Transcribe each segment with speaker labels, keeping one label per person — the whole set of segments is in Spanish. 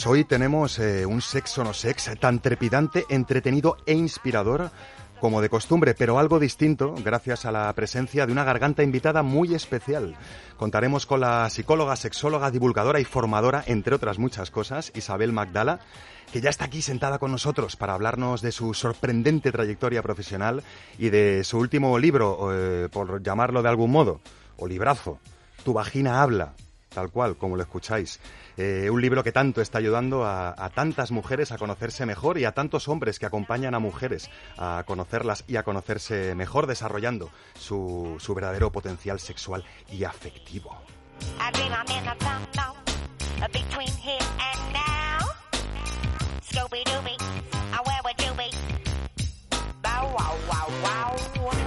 Speaker 1: Pues hoy tenemos eh, un sexo no sex tan trepidante, entretenido e inspirador como de costumbre, pero algo distinto gracias a la presencia de una garganta invitada muy especial. Contaremos con la psicóloga, sexóloga, divulgadora y formadora, entre otras muchas cosas, Isabel Magdala, que ya está aquí sentada con nosotros para hablarnos de su sorprendente trayectoria profesional y de su último libro, eh, por llamarlo de algún modo, o librazo, Tu vagina habla, tal cual, como lo escucháis. Eh, un libro que tanto está ayudando a, a tantas mujeres a conocerse mejor y a tantos hombres que acompañan a mujeres a conocerlas y a conocerse mejor, desarrollando su, su verdadero potencial sexual y afectivo.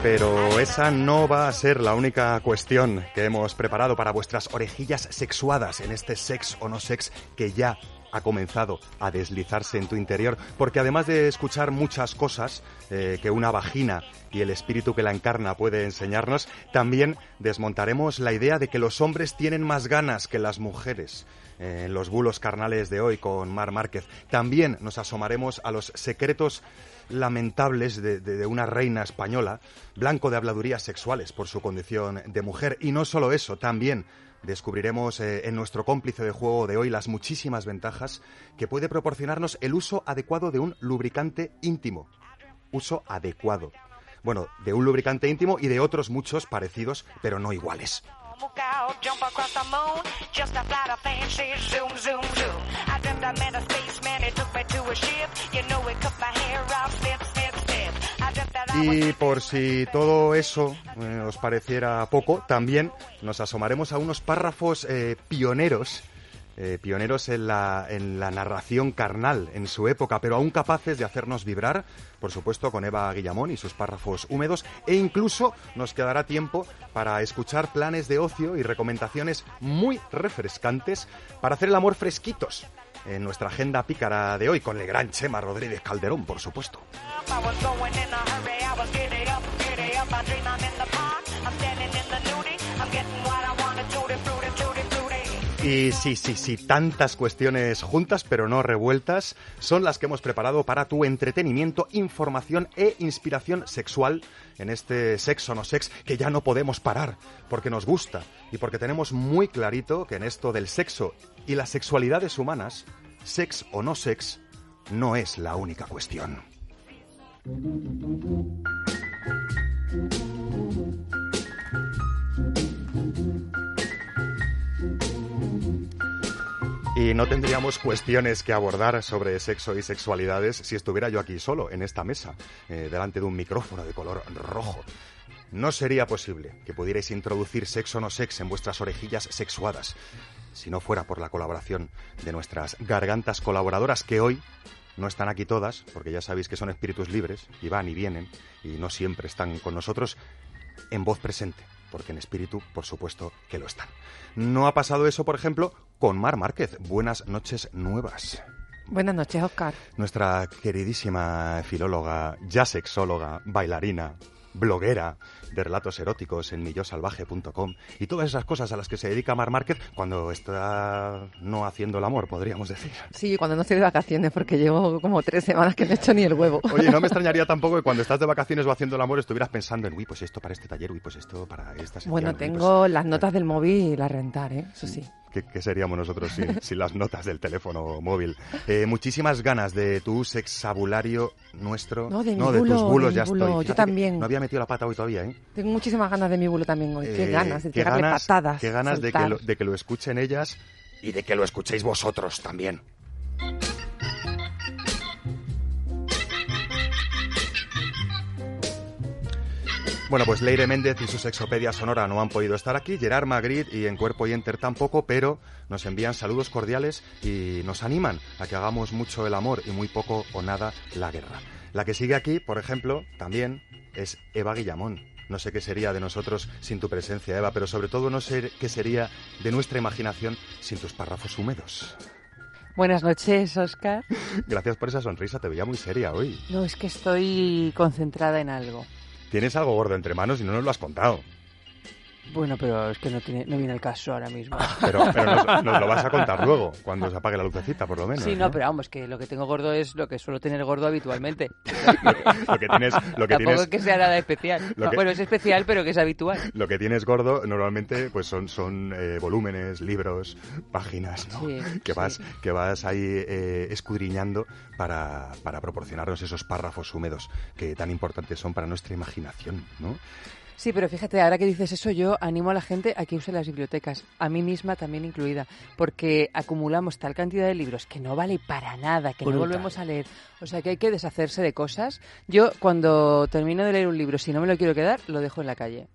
Speaker 1: Pero esa no va a ser la única cuestión que hemos preparado para vuestras orejillas sexuadas en este sex o no sex que ya ha comenzado a deslizarse en tu interior, porque además de escuchar muchas cosas eh, que una vagina y el espíritu que la encarna puede enseñarnos, también desmontaremos la idea de que los hombres tienen más ganas que las mujeres eh, en los bulos carnales de hoy con Mar Márquez. También nos asomaremos a los secretos lamentables de, de- una reina española, blanco de habladurías sexuales por su condición de mujer. Y no solo eso, también descubriremos eh, en nuestro cómplice de juego de hoy las muchísimas ventajas que puede proporcionarnos el uso adecuado de un lubricante íntimo. Uso adecuado. Bueno, de un lubricante íntimo y de otros muchos parecidos, pero no iguales.
Speaker 2: Out, jump across the moon. Just a flight of fancy. Zoom, zoom, zoom. I dreamt I met a spaceman. He took me to a ship. You know, he cut my hair off. Snip, snip, snip.
Speaker 1: Y por si todo eso eh, os pareciera poco, también nos asomaremos a unos párrafos eh, pioneros, eh, pioneros en la, en la narración carnal en su época, pero aún capaces de hacernos vibrar, por supuesto con Eva Guillamón y sus párrafos húmedos, e incluso nos quedará tiempo para escuchar planes de ocio y recomendaciones muy refrescantes para hacer el amor fresquitos en nuestra agenda pícara de hoy, con el gran Chema Rodríguez Calderón, por supuesto. Y sí, sí, sí, tantas cuestiones juntas pero no revueltas son las que hemos preparado para tu entretenimiento, información e inspiración sexual en este sexo no sex que ya no podemos parar porque nos gusta y porque tenemos muy clarito que en esto del sexo y las sexualidades humanas, sex o no sex, no es la única cuestión. Y no tendríamos cuestiones que abordar sobre sexo y sexualidades si estuviera yo aquí solo, en esta mesa, eh, delante de un micrófono de color rojo. No sería posible que pudierais introducir sexo no sex en vuestras orejillas sexuadas si no fuera por la colaboración de nuestras gargantas colaboradoras que hoy no están aquí todas, porque ya sabéis que son espíritus libres y van y vienen y no siempre están con nosotros en voz presente, porque en espíritu, por supuesto, que lo están. No ha pasado eso, por ejemplo, con Mar Márquez. Buenas noches nuevas.
Speaker 3: Buenas noches, Oscar.
Speaker 1: Nuestra queridísima filóloga, ya sexóloga, bailarina, bloguera de relatos eróticos en millosalvaje.com y todas esas cosas a las que se dedica Mar Márquez cuando está no haciendo el amor, podríamos decir.
Speaker 3: Sí, cuando no estoy de vacaciones, porque llevo como tres semanas que no he hecho ni el huevo.
Speaker 1: Oye, no me extrañaría tampoco que cuando estás de vacaciones o haciendo el amor estuvieras pensando en, uy, pues esto para este taller, uy, pues esto para esta sección,
Speaker 3: Bueno,
Speaker 1: uy, pues-
Speaker 3: tengo las notas del móvil a rentar, ¿eh? Eso sí.
Speaker 1: ¿Qué, qué seríamos nosotros sin, sin las notas del teléfono móvil? Eh, muchísimas ganas de tu sexabulario nuestro.
Speaker 3: No, de mi
Speaker 1: tus
Speaker 3: bulo,
Speaker 1: bulos
Speaker 3: de
Speaker 1: ya
Speaker 3: mi bulo.
Speaker 1: estoy.
Speaker 3: Yo
Speaker 1: Fíjate
Speaker 3: también.
Speaker 1: No había metido la pata hoy todavía, ¿eh?
Speaker 3: Tengo muchísimas ganas de mi bulo también hoy. qué
Speaker 1: Eh,
Speaker 3: ganas de
Speaker 1: qué
Speaker 3: tirarle
Speaker 1: ganas-
Speaker 3: patadas.
Speaker 1: Qué ganas de que, lo, de que lo escuchen ellas y de que lo escuchéis vosotros también. Bueno, pues Leire Méndez y su sexopedia sonora no han podido estar aquí, Gerard Magritte y en Cuerpo y Enter tampoco, pero nos envían saludos cordiales y nos animan a que hagamos mucho el amor y muy poco o nada la guerra. La que sigue aquí, por ejemplo, también es Eva Guillamón. No sé qué sería de nosotros sin tu presencia, Eva, pero sobre todo no sé qué sería de nuestra imaginación sin tus párrafos húmedos.
Speaker 3: Buenas noches, Oscar.
Speaker 1: Gracias por esa sonrisa, te veía muy seria hoy.
Speaker 3: No, es que estoy concentrada en algo.
Speaker 1: Tienes algo gordo entre manos y no nos lo has contado.
Speaker 3: Bueno, pero es que no, tiene, no viene el caso ahora mismo.
Speaker 1: Pero, pero nos, nos lo vas a contar luego, cuando se apague la lucecita, por lo menos.
Speaker 3: Sí, no, pero vamos, que lo que tengo gordo es lo que suelo tener gordo habitualmente.
Speaker 1: Lo que tienes, lo que
Speaker 3: Tampoco
Speaker 1: tienes,
Speaker 3: es que sea nada especial.
Speaker 1: que-
Speaker 3: Bueno, es especial, pero que es habitual.
Speaker 1: lo que tienes gordo normalmente pues son, son eh, volúmenes, libros, páginas, ¿no?
Speaker 3: Sí,
Speaker 1: que,
Speaker 3: sí.
Speaker 1: vas, que vas ahí eh, escudriñando para, para proporcionarnos esos párrafos húmedos que tan importantes son para nuestra imaginación, ¿no?
Speaker 3: Sí, pero fíjate, ahora que dices eso, yo animo a la gente a que use las bibliotecas, a mí misma también incluida, porque acumulamos tal cantidad de libros que no vale para nada, que no volvemos a leer. O sea que hay que deshacerse de cosas. Yo, cuando termino de leer un libro, si no me lo quiero quedar, lo dejo en la calle.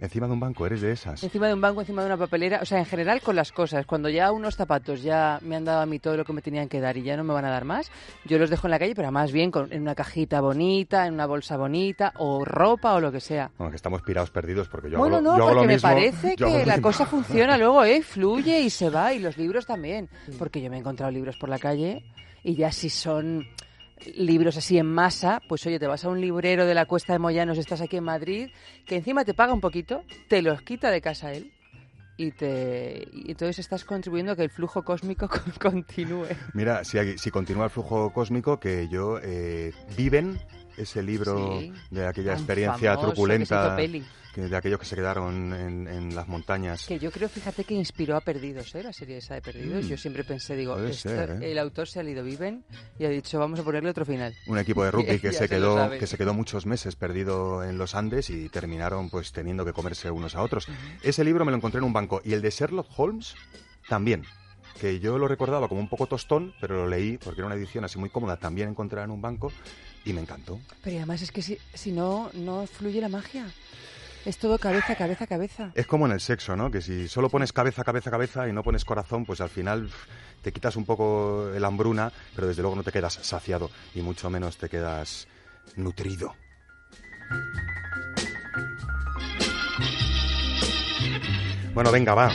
Speaker 1: Encima de un banco, eres de esas.
Speaker 3: Encima de un banco, encima de una papelera, o sea, en general con las cosas. Cuando ya unos zapatos ya me han dado a mí todo lo que me tenían que dar y ya no me van a dar más, yo los dejo en la calle, pero más bien con, en una cajita bonita, en una bolsa bonita, o ropa o lo que sea.
Speaker 1: Bueno, que estamos pirados perdidos porque yo
Speaker 3: bueno,
Speaker 1: hago, lo-
Speaker 3: no,
Speaker 1: yo hago lo
Speaker 3: porque me
Speaker 1: mismo.
Speaker 3: parece que la
Speaker 1: mismo.
Speaker 3: cosa funciona luego, ¿eh? Fluye y se va, y los libros también. Porque yo me he encontrado libros por la calle y ya si son libros así en masa, pues oye, te vas a un librero de la Cuesta de Moyanos, estás aquí en Madrid, que encima te paga un poquito, te los quita de casa él y te y entonces estás contribuyendo a que el flujo cósmico con- continúe.
Speaker 1: Mira, si, si continúa el flujo cósmico, que yo... eh, Viven, ese libro
Speaker 3: Sí.
Speaker 1: de aquella experiencia
Speaker 3: famoso,
Speaker 1: truculenta, que de aquellos que se quedaron en, en las montañas.
Speaker 3: Que yo creo, fíjate, que inspiró a Perdidos, ¿eh? La serie esa de Perdidos.
Speaker 1: Mm.
Speaker 3: Yo siempre pensé, digo,
Speaker 1: Puede
Speaker 3: esto-
Speaker 1: ser, ¿eh?
Speaker 3: el autor se ha leído Viven y ha dicho, vamos a ponerle otro final.
Speaker 1: Un equipo de rugby que se quedó que se quedó muchos meses perdido en los Andes y terminaron pues teniendo que comerse unos a otros. Ese libro me lo encontré en un banco y el de Sherlock Holmes también, que yo lo recordaba como un poco tostón, pero lo leí porque era una edición así muy cómoda, también encontrada en un banco y me encantó.
Speaker 3: Pero además es que si, si no, no fluye la magia. Es todo cabeza, cabeza, cabeza.
Speaker 1: Es como en el sexo, ¿no? Que si solo pones cabeza, cabeza, cabeza y no pones corazón, pues al final te quitas un poco el hambruna, pero desde luego no te quedas saciado y mucho menos te quedas nutrido. Bueno, venga, va.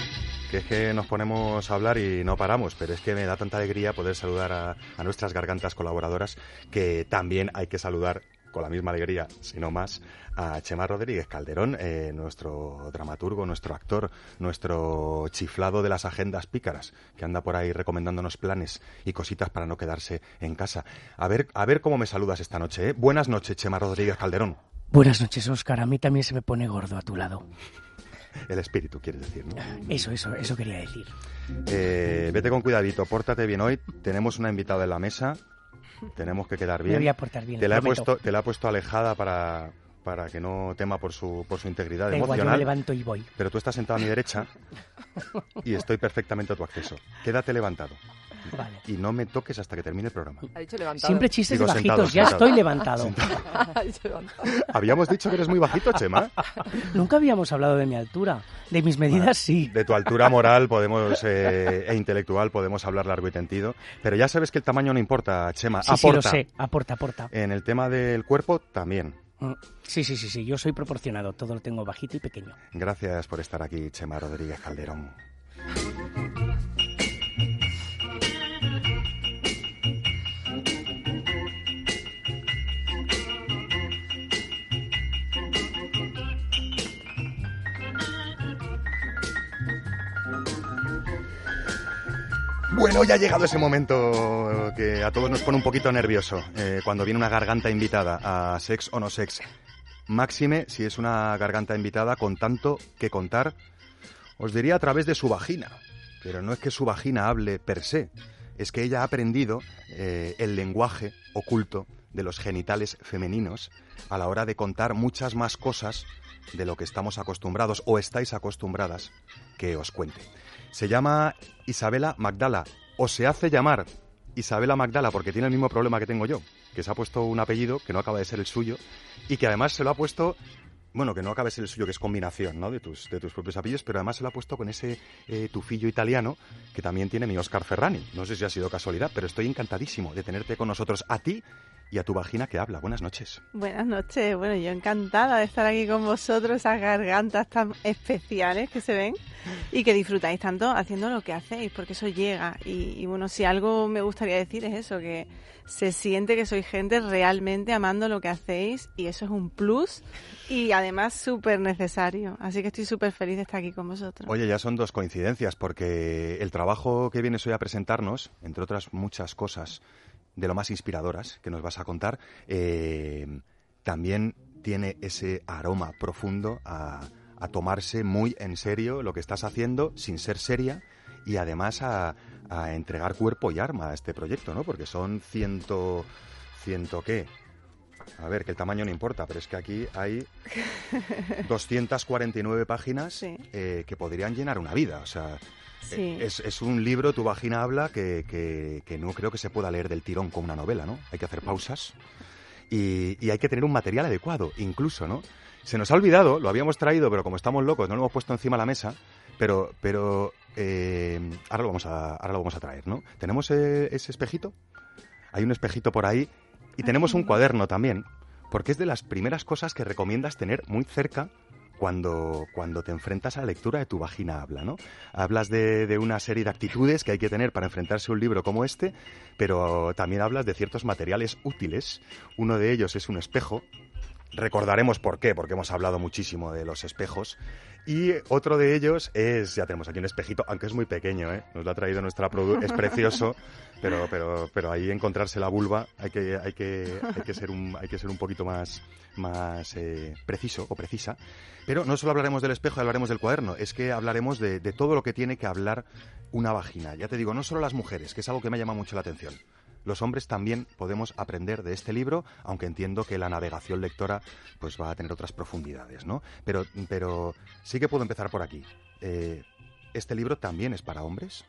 Speaker 1: Que es que nos ponemos a hablar y no paramos, pero es que me da tanta alegría poder saludar a, nuestras gargantas colaboradoras que también hay que saludar con la misma alegría, si no más, a Chema Rodríguez Calderón, eh, nuestro dramaturgo, nuestro actor, nuestro chiflado de las agendas pícaras, que anda por ahí recomendándonos planes y cositas para no quedarse en casa. A ver, a ver cómo me saludas esta noche. ¿eh? Buenas noches, Chema Rodríguez Calderón.
Speaker 4: Buenas noches, Oscar. A mí también se me pone gordo a tu lado.
Speaker 1: El espíritu, quieres decir, ¿no?
Speaker 4: Eso, eso, eso quería decir.
Speaker 1: Eh, vete con cuidadito, pórtate bien hoy. Tenemos una invitada en la mesa. Tenemos que quedar bien.
Speaker 4: Me voy a portar bien.
Speaker 1: te, la he puesto, te la he puesto alejada para, para que no tema por su, por su integridad
Speaker 4: Da igual, yo me
Speaker 1: emocional.
Speaker 4: levanto y voy.
Speaker 1: pero tú estás sentado a mi derecha y estoy perfectamente a tu acceso. Quédate levantado
Speaker 4: Vale.
Speaker 1: y no me toques hasta que termine el programa.
Speaker 3: Ha dicho levantado.
Speaker 4: Siempre chistes
Speaker 1: Digo,
Speaker 4: de bajitos.
Speaker 1: sentado,
Speaker 4: ya
Speaker 1: sentado.
Speaker 4: estoy levantado.
Speaker 1: Habíamos dicho que eres muy bajito, Chema.
Speaker 4: Nunca habíamos hablado de mi altura. De mis medidas, sí.
Speaker 1: De tu altura moral podemos eh, e intelectual podemos hablar largo y tendido, pero ya sabes que el tamaño no importa, Chema.
Speaker 4: Sí, sí, lo
Speaker 1: Aporta.
Speaker 4: sé. Aporta, aporta.
Speaker 1: En el tema del cuerpo también.
Speaker 4: Mm, Sí, sí, sí, sí. Yo soy proporcionado. Todo lo tengo bajito y pequeño.
Speaker 1: Gracias por estar aquí, Chema Rodríguez Calderón. Bueno, ya ha llegado ese momento que a todos nos pone un poquito nervioso eh, cuando viene una garganta invitada a Sex o no Sex. Máxime si es una garganta invitada con tanto que contar, os diría a través de su vagina. Pero no es que su vagina hable per se, es que ella ha aprendido eh, el lenguaje oculto de los genitales femeninos a la hora de contar muchas más cosas de lo que estamos acostumbrados o estáis acostumbradas que os cuente. Se llama Isabela Magdala, o se hace llamar Isabela Magdala porque tiene el mismo problema que tengo yo, que se ha puesto un apellido que no acaba de ser el suyo y que además se lo ha puesto bueno, que no acabes el suyo, que es combinación, ¿no? De tus, de tus propios apellidos, pero además se lo ha puesto con ese eh, tufillo italiano que también tiene mi Oscar Ferrani. No sé si ha sido casualidad, pero estoy encantadísimo de tenerte con nosotros a ti y a tu vagina que habla. Buenas noches.
Speaker 5: Buenas noches, bueno, yo encantada de estar aquí con vosotros, esas gargantas tan especiales que se ven y que disfrutáis tanto haciendo lo que hacéis, porque eso llega. Y, y bueno, si algo me gustaría decir es eso, que se siente que sois gente realmente amando lo que hacéis y eso es un plus y además súper necesario. Así que estoy súper feliz de estar aquí con vosotros.
Speaker 1: Oye, ya son dos coincidencias, porque el trabajo que vienes hoy a presentarnos, entre otras muchas cosas de lo más inspiradoras que nos vas a contar, eh, también tiene ese aroma profundo a, a tomarse muy en serio lo que estás haciendo sin ser seria y además a, a entregar cuerpo y arma a este proyecto, ¿no? Porque son ciento... ¿Ciento qué? A ver, que el tamaño no importa, pero es que aquí hay 249 páginas
Speaker 5: Sí.
Speaker 1: eh, que podrían llenar una vida. O sea,
Speaker 5: Sí.
Speaker 1: eh, es, es un libro, Tu vagina habla, que, que- que no creo que se pueda leer del tirón como una novela, ¿no? Hay que hacer pausas y, y hay que tener un material adecuado, incluso, ¿no? Se nos ha olvidado, lo habíamos traído, pero como estamos locos, no lo hemos puesto encima de la mesa, pero, pero eh, ahora, lo vamos a, ahora lo vamos a traer, ¿no? ¿Tenemos eh, ese espejito? Hay un espejito por ahí y tenemos un cuaderno también, porque es de las primeras cosas que recomiendas tener muy cerca cuando, cuando te enfrentas a la lectura de tu vagina habla, ¿no? Hablas de, de una serie de actitudes que hay que tener para enfrentarse a un libro como este, pero también hablas de ciertos materiales útiles. Uno de ellos es un espejo. Recordaremos por qué, porque hemos hablado muchísimo de los espejos. Y otro de ellos es, ya tenemos aquí un espejito, aunque es muy pequeño, ¿eh? Nos lo ha traído nuestra produ, es precioso, pero, pero, pero ahí encontrarse la vulva hay que, hay que, hay que ser un, hay que ser un poquito más, más eh, preciso o precisa. Pero no solo hablaremos del espejo, hablaremos del cuaderno, es que hablaremos de, de todo lo que tiene que hablar una vagina. Ya te digo, no solo las mujeres, que es algo que me llama mucho la atención. Los hombres también podemos aprender de este libro, aunque entiendo que la navegación lectora pues va a tener otras profundidades, ¿no? Pero, pero sí que puedo empezar por aquí. Eh, ¿Este libro también es para hombres?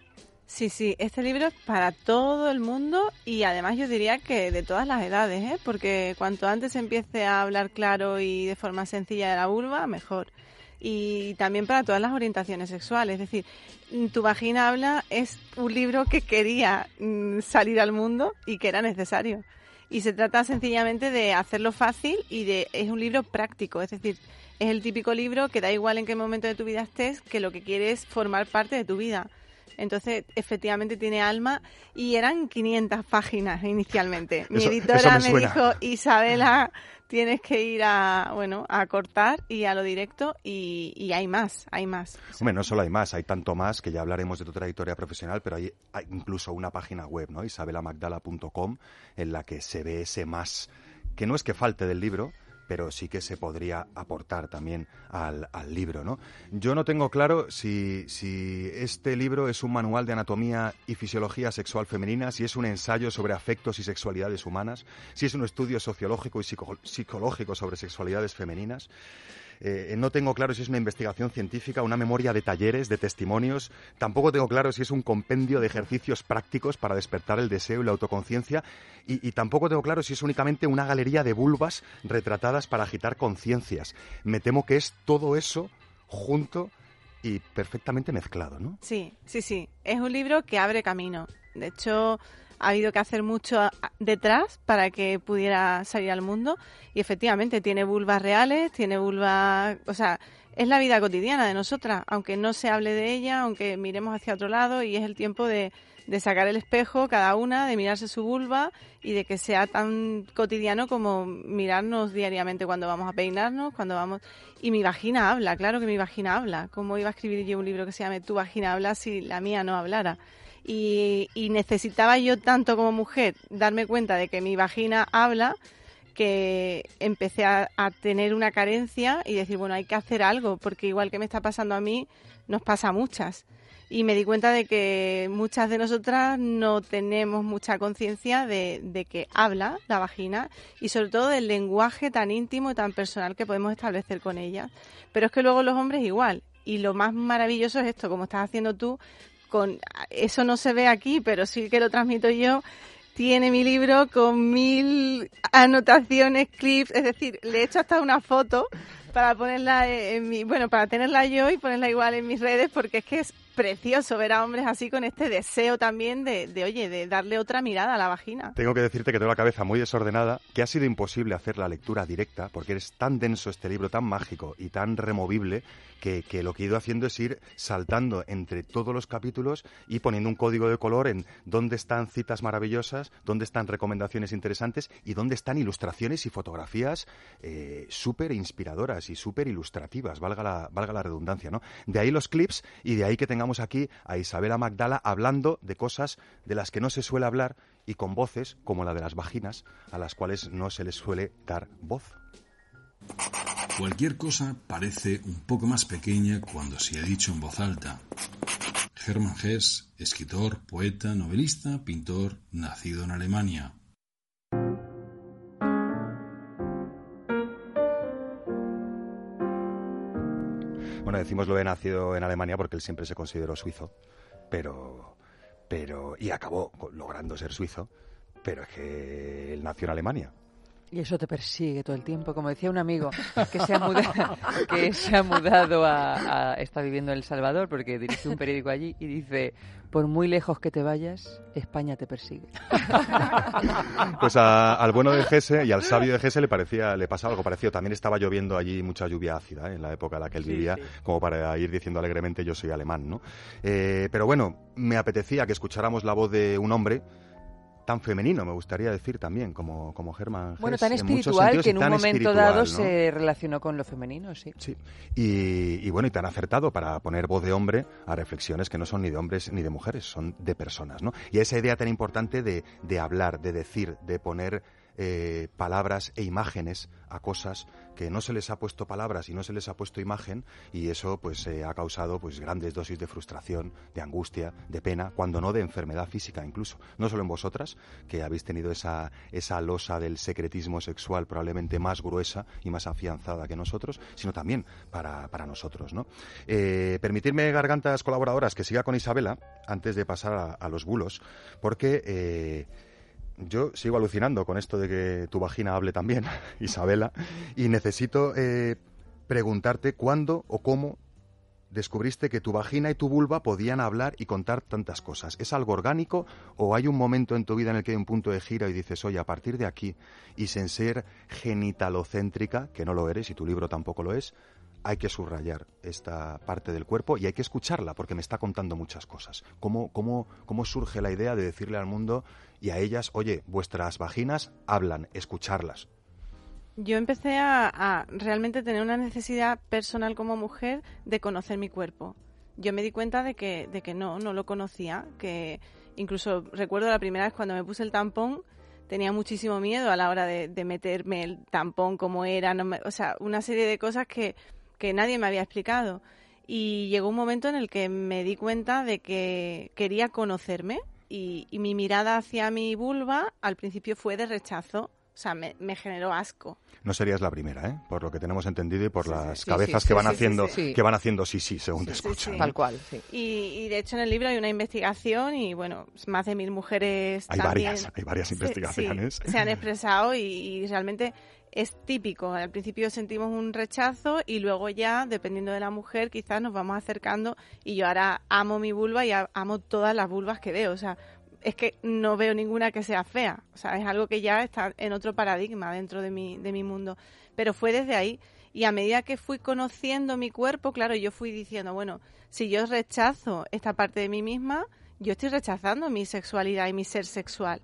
Speaker 5: Sí, sí, este libro es para todo el mundo y además yo diría que de todas las edades, ¿eh? porque cuanto antes empiece a hablar claro y de forma sencilla de la vulva, mejor. Y también para todas las orientaciones sexuales, es decir, Tu vagina habla es un libro que quería mm, salir al mundo y que era necesario. Y se trata sencillamente de hacerlo fácil y de es un libro práctico, es decir, es el típico libro que da igual en qué momento de tu vida estés, que lo que quiere es formar parte de tu vida. Entonces, efectivamente tiene alma y eran 500 páginas inicialmente. Mi
Speaker 1: Eso- eso
Speaker 5: editora
Speaker 1: me
Speaker 5: dijo, Isabela, tienes que ir a, bueno, a cortar y a lo directo y, y hay más, hay más.
Speaker 1: Hombre, no solo hay más, hay tanto más que ya hablaremos de tu trayectoria profesional, pero hay, hay incluso una página web, ¿no? isabelamagdala.com, en la que se ve ese más, que no es que falte del libro, pero sí que se podría aportar también al, al libro, ¿no? Yo no tengo claro si, si este libro es un manual de anatomía y fisiología sexual femenina, si es un ensayo sobre afectos y sexualidades humanas, si es un estudio sociológico y psico- psicológico sobre sexualidades femeninas. Eh, no tengo claro si es una investigación científica, una memoria de talleres, de testimonios. Tampoco tengo claro si es un compendio de ejercicios prácticos para despertar el deseo y la autoconciencia. Y, y tampoco tengo claro si es únicamente una galería de vulvas retratadas para agitar conciencias. Me temo que es todo eso junto y perfectamente mezclado, ¿no?
Speaker 5: Sí, sí, sí. Es un libro que abre camino. De hecho, ha habido que hacer mucho detrás para que pudiera salir al mundo. Y efectivamente, tiene vulvas reales, tiene vulvas. O sea, es la vida cotidiana de nosotras, aunque no se hable de ella, aunque miremos hacia otro lado, y es el tiempo de, de sacar el espejo cada una, de mirarse su vulva y de que sea tan cotidiano como mirarnos diariamente cuando vamos a peinarnos, cuando vamos... Y mi vagina habla, claro que mi vagina habla. ¿Cómo iba a escribir yo un libro que se llame Tu vagina habla si la mía no hablara? Y, y necesitaba yo tanto como mujer darme cuenta de que mi vagina habla que empecé a, a tener una carencia y decir, bueno, hay que hacer algo, porque igual que me está pasando a mí, nos pasa a muchas. Y me di cuenta de que muchas de nosotras no tenemos mucha conciencia de, de que habla la vagina y sobre todo del lenguaje tan íntimo y tan personal que podemos establecer con ella. Pero es que luego los hombres igual. Y lo más maravilloso es esto, como estás haciendo tú, con eso no se ve aquí, pero sí que lo transmito yo. Tiene mi libro con mil anotaciones, clips, es decir, le he hecho hasta una foto para ponerla en mi, bueno, para tenerla yo y ponerla igual en mis redes, porque es que es precioso ver a hombres así con este deseo también de, de, oye, de darle otra mirada a la vagina.
Speaker 1: Tengo que decirte que tengo la cabeza muy desordenada, que ha sido imposible hacer la lectura directa, porque es tan denso este libro, tan mágico y tan removible, que, lo que he ido haciendo es ir saltando entre todos los capítulos y poniendo un código de color en dónde están citas maravillosas, dónde están recomendaciones interesantes y dónde están ilustraciones y fotografías eh, súper inspiradoras y súper ilustrativas, valga la, valga la redundancia, ¿no? De ahí los clips y de ahí que tengamos aquí a Isabela Magdala hablando de cosas de las que no se suele hablar y con voces como la de las vaginas, a las cuales no se les suele dar voz.
Speaker 6: Cualquier cosa parece un poco más pequeña cuando se ha dicho en voz alta. Hermann Hesse, escritor, poeta, novelista, pintor, nacido en Alemania.
Speaker 1: Bueno, decimos lo he nacido en Alemania porque él siempre se consideró suizo, pero, pero, y acabó logrando ser suizo, pero es que él nació en Alemania.
Speaker 3: Y eso te persigue todo el tiempo. Como decía un amigo que se ha mudado, que se ha mudado a, a- está viviendo en El Salvador porque dirige un periódico allí y dice, por muy lejos que te vayas, España te persigue.
Speaker 1: Pues a- al bueno de Gese y al sabio de Gese le parecía, le pasaba algo parecido. También estaba lloviendo allí mucha lluvia ácida ¿eh? en la época en la que él
Speaker 3: Sí,
Speaker 1: vivía,
Speaker 3: sí.
Speaker 1: como para ir diciendo alegremente yo soy alemán, ¿no? Eh, pero bueno, me apetecía que escucháramos la voz de un hombre tan femenino, me gustaría decir también, como, como Germán
Speaker 3: Bueno, tan espiritual
Speaker 1: sentidos,
Speaker 3: que en un momento dado
Speaker 1: ¿no?
Speaker 3: se relacionó con lo femenino, sí.
Speaker 1: Sí, y, y bueno, y tan acertado para poner voz de hombre a reflexiones que no son ni de hombres ni de mujeres, son de personas, ¿no? Y esa idea tan importante de, de hablar, de decir, de poner eh, palabras e imágenes a cosas que no se les ha puesto palabras y no se les ha puesto imagen y eso pues eh, ha causado pues grandes dosis de frustración, de angustia, de pena, cuando no de enfermedad física incluso. No solo en vosotras, que habéis tenido esa, esa losa del secretismo sexual probablemente más gruesa y más afianzada que nosotros, sino también para, para nosotros, ¿no? Eh, permitirme, gargantas colaboradoras, que siga con Isabela antes de pasar a, los bulos, porque... yo sigo alucinando con esto de que tu vagina hable también, Isabela, y necesito eh, preguntarte cuándo o cómo descubriste que tu vagina y tu vulva podían hablar y contar tantas cosas. ¿Es algo orgánico o hay un momento en tu vida en el que hay un punto de giro y dices, oye, a partir de aquí, y sin ser genitalocéntrica, que no lo eres y tu libro tampoco lo es, hay que subrayar esta parte del cuerpo y hay que escucharla porque me está contando muchas cosas. ¿Cómo, cómo, cómo surge la idea de decirle al mundo y a ellas, oye, vuestras vaginas hablan, escucharlas?
Speaker 5: Yo empecé a, realmente tener una necesidad personal como mujer de conocer mi cuerpo. Yo me di cuenta de que, de que no, no lo conocía, que incluso recuerdo la primera vez cuando me puse el tampón, tenía muchísimo miedo a la hora de, de meterme el tampón como era, no me- o sea, una serie de cosas que, que nadie me había explicado. Y llegó un momento en el que me di cuenta de que quería conocerme y, y mi mirada hacia mi vulva al principio fue de rechazo, o sea, me, me generó asco.
Speaker 1: No serías la primera, ¿eh? Por lo que tenemos entendido y por
Speaker 5: Sí,
Speaker 1: las
Speaker 3: sí,
Speaker 1: cabezas
Speaker 3: sí,
Speaker 1: que
Speaker 3: sí,
Speaker 1: van haciendo,
Speaker 3: sí, sí.
Speaker 1: que van haciendo sí, sí, según te escuchan.
Speaker 3: Tal cual, sí.
Speaker 5: Y, y de hecho en el libro hay una investigación y bueno, más de mil mujeres
Speaker 1: Hay
Speaker 5: también
Speaker 1: varias, hay varias
Speaker 5: se-
Speaker 1: investigaciones.
Speaker 5: sí, se han expresado y, y realmente es típico. Al principio sentimos un rechazo y luego ya, dependiendo de la mujer, quizás nos vamos acercando y yo ahora amo mi vulva y a- amo todas las vulvas que veo. O sea, es que no veo ninguna que sea fea. O sea, es algo que ya está en otro paradigma dentro de mi, de mi mundo. Pero fue desde ahí. Y a medida que fui conociendo mi cuerpo, claro, yo fui diciendo, bueno, si yo rechazo esta parte de mí misma, yo estoy rechazando mi sexualidad y mi ser sexual.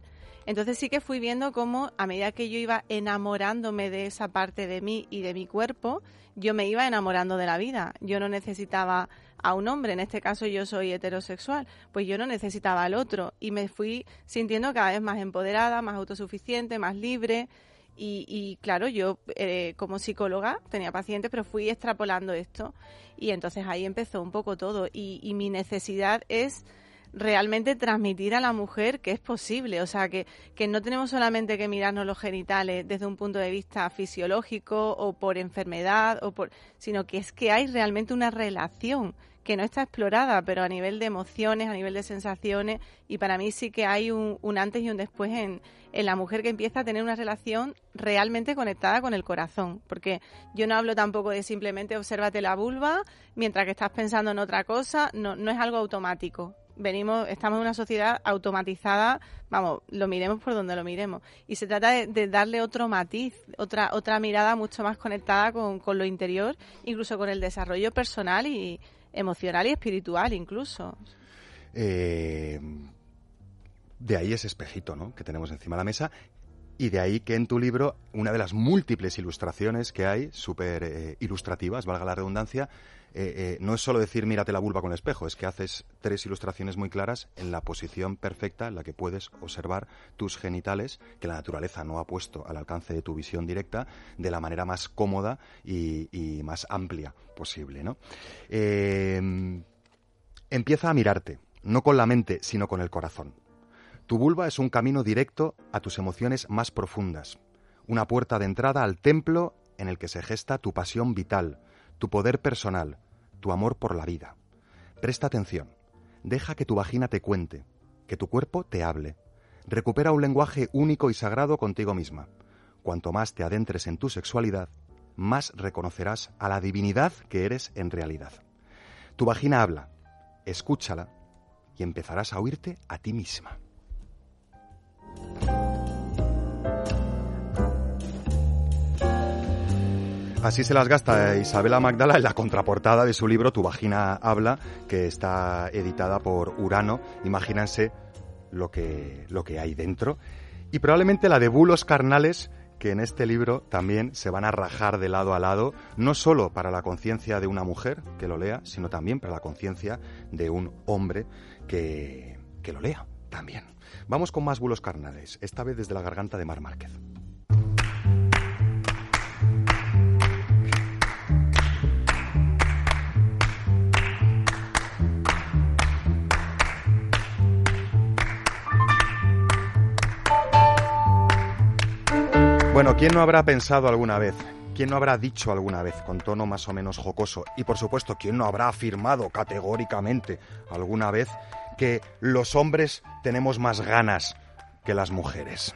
Speaker 5: Entonces sí que fui viendo cómo a medida que yo iba enamorándome de esa parte de mí y de mi cuerpo, yo me iba enamorando de la vida. Yo no necesitaba a un hombre, en este caso yo soy heterosexual, pues yo no necesitaba al otro y me fui sintiendo cada vez más empoderada, más autosuficiente, más libre. Y, y claro, yo eh, como psicóloga tenía pacientes, pero fui extrapolando esto y entonces ahí empezó un poco todo. Y, y mi necesidad es realmente transmitir a la mujer que es posible, o sea, que, que no tenemos solamente que mirarnos los genitales desde un punto de vista fisiológico o por enfermedad, o por, sino que es que hay realmente una relación que no está explorada, pero a nivel de emociones, a nivel de sensaciones, y para mí sí que hay un, un antes y un después en, en la mujer que empieza a tener una relación realmente conectada con el corazón. Porque yo no hablo tampoco de simplemente obsérvate la vulva mientras que estás pensando en otra cosa, no, no es algo automático. Venimos, estamos en una sociedad automatizada, vamos, lo miremos por donde lo miremos. Y se trata de, de darle otro matiz, otra, otra mirada mucho más conectada con, con lo interior, incluso con el desarrollo personal y emocional y espiritual incluso.
Speaker 1: Eh, de ahí ese espejito ¿no? que tenemos encima de la mesa. Y de ahí que en tu libro, una de las múltiples ilustraciones que hay, súper eh, ilustrativas, valga la redundancia, eh, eh, no es solo decir mírate la vulva con el espejo, es que haces tres ilustraciones muy claras en la posición perfecta en la que puedes observar tus genitales, que la naturaleza no ha puesto al alcance de tu visión directa, de la manera más cómoda y, más amplia posible. ¿no? Empieza a mirarte, no con la mente, sino con el corazón. Tu vulva es un camino directo a tus emociones más profundas, una puerta de entrada al templo en el que se gesta tu pasión vital, tu poder personal, tu amor por la vida. Presta atención, deja que tu vagina te cuente, que tu cuerpo te hable. Recupera un lenguaje único y sagrado contigo misma. Cuanto más te adentres en tu sexualidad, más reconocerás a la divinidad que eres en realidad. Tu vagina habla, escúchala y empezarás a oírte a ti misma. Así se las gasta Isabela Magdala en la contraportada de su libro Tu vagina habla, que está editada por Urano. Imagínense lo que, lo que hay dentro. Y probablemente la de bulos carnales, que en este libro también se van a rajar de lado a lado, no solo para la conciencia de una mujer que lo lea, sino también para la conciencia de un hombre que, que lo lea también. Vamos con más bulos carnales, esta vez desde la garganta de Mar Márquez. Bueno, ¿quién no habrá pensado alguna vez? ¿Quién no habrá dicho alguna vez con tono más o menos jocoso? Y por supuesto, ¿quién no habrá afirmado categóricamente alguna vez que los hombres tenemos más ganas que las mujeres?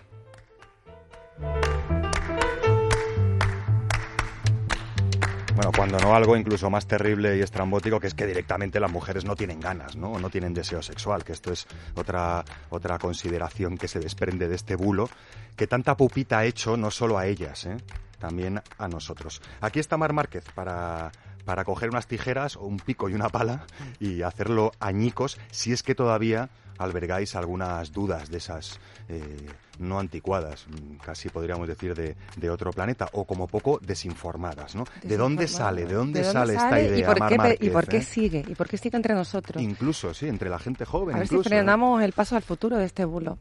Speaker 1: Bueno, cuando no algo incluso más terrible y estrambótico, que es que directamente las mujeres no tienen ganas, ¿no? No tienen deseo sexual, que esto es otra, otra consideración que se desprende de este bulo, que tanta pupita ha hecho no solo a ellas, ¿eh? también a nosotros. Aquí está Mar Márquez para, para coger unas tijeras o un pico y una pala y hacerlo añicos, si es que todavía albergáis algunas dudas de esas eh, no anticuadas, casi podríamos decir de, de otro planeta, o como poco desinformadas, ¿no? ¿De dónde sale? ¿De dónde, sale, esta idea,
Speaker 7: ¿Y por,
Speaker 1: Mar
Speaker 7: qué,
Speaker 1: Márquez,
Speaker 7: ¿Y por qué
Speaker 1: eh?
Speaker 7: sigue? ¿Y por qué sigue entre nosotros?
Speaker 1: Incluso, sí, entre la gente joven.
Speaker 7: A ver si
Speaker 1: ¿eh?
Speaker 7: frenamos el paso al futuro de este bulo.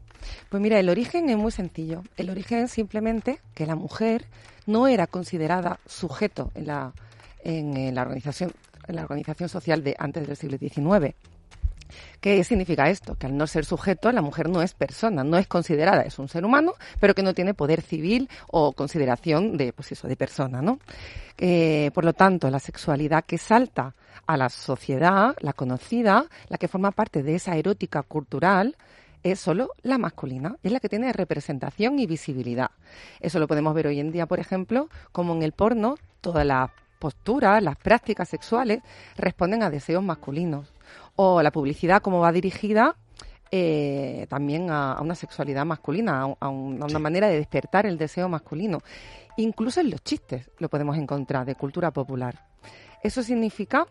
Speaker 7: Pues mira, el origen es muy sencillo. El origen es simplemente que la mujer no era considerada sujeto en la, en, eh, la organización en la organización social de antes del siglo XIX. ¿Qué significa esto? Que al no ser sujeto, la mujer no es persona, no es considerada, es un ser humano, pero que no tiene poder civil o consideración de, pues eso, de persona, ¿no? Eh, por lo tanto, la sexualidad que salta a la sociedad, la conocida, la que forma parte de esa erótica cultural, es solo la masculina, es la que tiene representación y visibilidad. Eso lo podemos ver hoy en día, por ejemplo, como en el porno, todas las posturas, las prácticas sexuales responden a deseos masculinos. O la publicidad, como va dirigida, eh, también a, a una sexualidad masculina, a, un- a un- a una
Speaker 1: Sí.
Speaker 7: manera de despertar el deseo masculino. Incluso en los chistes lo podemos encontrar de cultura popular. Eso significa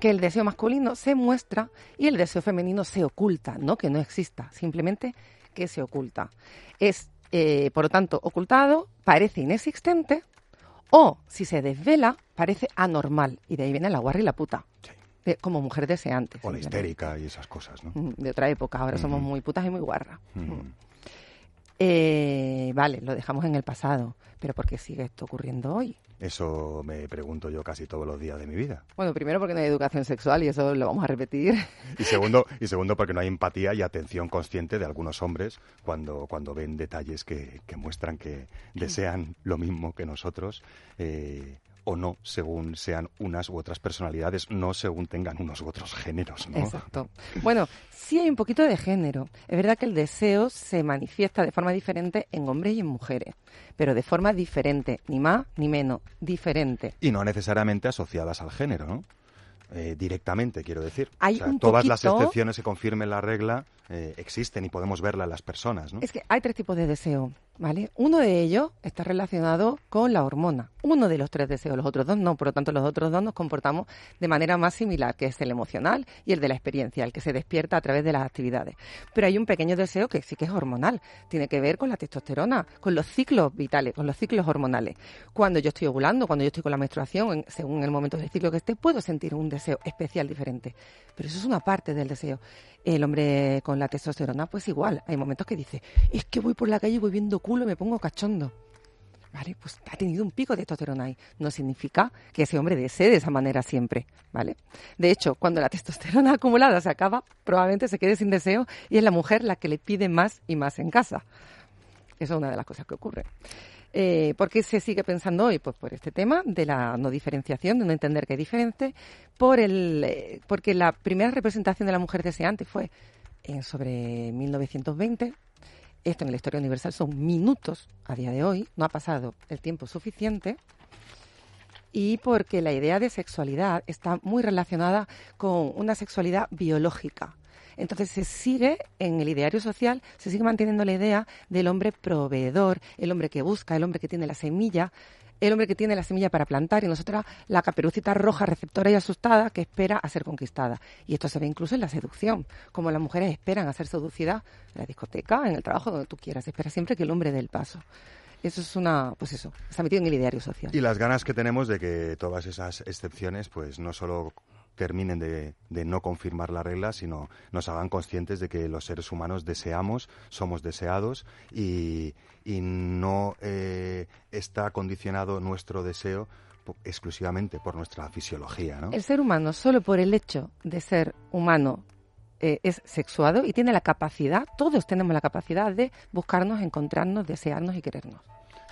Speaker 7: que el deseo masculino se muestra y el deseo femenino se oculta, no que no exista, simplemente que se oculta. Es, eh, por lo tanto, ocultado, parece inexistente o, si se desvela, parece anormal. Y de ahí viene la guarra y la puta,
Speaker 1: Sí.
Speaker 7: de- como mujer deseante.
Speaker 1: O la histérica y esas cosas, ¿no?
Speaker 7: Mm, De otra época, ahora somos muy putas y muy guarras.
Speaker 1: Mm.
Speaker 7: Eh, vale, lo dejamos en el pasado, pero ¿por qué sigue esto ocurriendo hoy?
Speaker 1: Eso me pregunto yo casi todos los días de mi vida.
Speaker 7: Bueno, primero porque no hay educación sexual y eso lo vamos a repetir.
Speaker 1: Y segundo, y segundo porque no hay empatía y atención consciente de algunos hombres cuando, cuando ven detalles que, que muestran que desean lo mismo que nosotros eh, o no según sean unas u otras personalidades, no según tengan unos u otros géneros, ¿no?
Speaker 7: Exacto. Bueno, sí hay un poquito de género. Es verdad que el deseo se manifiesta de forma diferente en hombres y en mujeres, pero de forma diferente, ni más ni menos, diferente.
Speaker 1: Y no necesariamente asociadas al género, ¿no? Eh, directamente, quiero decir.
Speaker 7: Hay
Speaker 1: O sea, todas las excepciones que confirmen la regla eh, existen y podemos verla en las personas, ¿no?
Speaker 7: Es que hay tres tipos de deseo, ¿vale? Uno de ellos está relacionado con la hormona. Uno de los tres deseos, los otros dos no. Por lo tanto, los otros dos nos comportamos de manera más similar, que es el emocional y el de la experiencia, el que se despierta a través de las actividades. Pero hay un pequeño deseo que sí que es hormonal. Tiene que ver con la testosterona, con los ciclos vitales, con los ciclos hormonales. Cuando yo estoy ovulando, cuando yo estoy con la menstruación, en- según el momento del ciclo que esté, puedo sentir un deseo especial diferente. Pero eso es una parte del deseo. El hombre con la testosterona, pues igual. Hay momentos que dice, es que voy por la calle y voy viendo culo y me pongo cachondo. ¿Vale? Pues ha tenido un pico de testosterona ahí. No significa que ese hombre desee de esa manera siempre, ¿vale? De hecho, cuando la testosterona acumulada se acaba, probablemente se quede sin deseo y es la mujer la que le pide más y más en casa. Eso es una de las cosas que ocurre. Eh, ¿Por qué se sigue pensando hoy? Pues por este tema de la no diferenciación, de no entender que es diferente, por el, eh, porque la primera representación de la mujer deseante fue en sobre 1920. Esto en la historia universal son minutos a día de hoy, no ha pasado el tiempo suficiente. Y porque la idea de sexualidad está muy relacionada con una sexualidad biológica. Entonces se sigue en el ideario social, se sigue manteniendo la idea del hombre proveedor, el hombre que busca, el hombre que tiene la semilla, el hombre que tiene la semilla para plantar y nosotras la caperucita roja receptora y asustada que espera a ser conquistada. Y esto se ve incluso en la seducción, como las mujeres esperan a ser seducidas en la discoteca, en el trabajo, donde tú quieras, espera siempre que el hombre dé el paso. Eso es una, pues eso, está metido en el ideario social.
Speaker 1: Y las ganas que tenemos de que todas esas excepciones, pues no solo terminen de, de no confirmar la regla, sino nos hagan conscientes de que los seres humanos deseamos, somos deseados y, y no eh, está condicionado nuestro deseo exclusivamente por nuestra fisiología, ¿no?
Speaker 7: El ser humano, solo por el hecho de ser humano, eh, es sexuado y tiene la capacidad, todos tenemos la capacidad de buscarnos, encontrarnos, desearnos y querernos.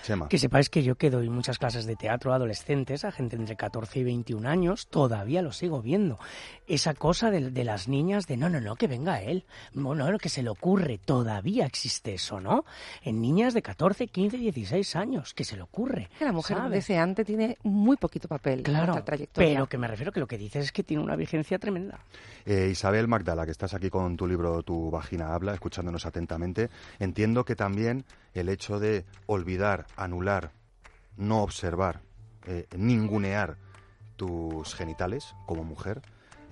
Speaker 1: Chema.
Speaker 4: Que sepáis que yo que doy muchas clases de teatro a adolescentes, a gente entre 14 y 21 años, todavía lo sigo viendo. Esa cosa de, de las niñas de no, no, no, que venga él. No, no, que se le ocurre. Todavía existe eso, ¿no? En niñas de 14, 15, 16 años, que se le ocurre.
Speaker 7: Que la mujer
Speaker 4: ¿sabes?
Speaker 7: deseante tiene muy poquito papel en
Speaker 4: Claro,
Speaker 7: nuestra trayectoria.
Speaker 4: pero que me refiero que lo que dices es que tiene una vigencia tremenda.
Speaker 1: Eh, Isabel Magdala, que estás aquí con tu libro Tu vagina habla, escuchándonos atentamente, entiendo que también el hecho de olvidar, anular, no observar, eh, ningunear tus genitales como mujer,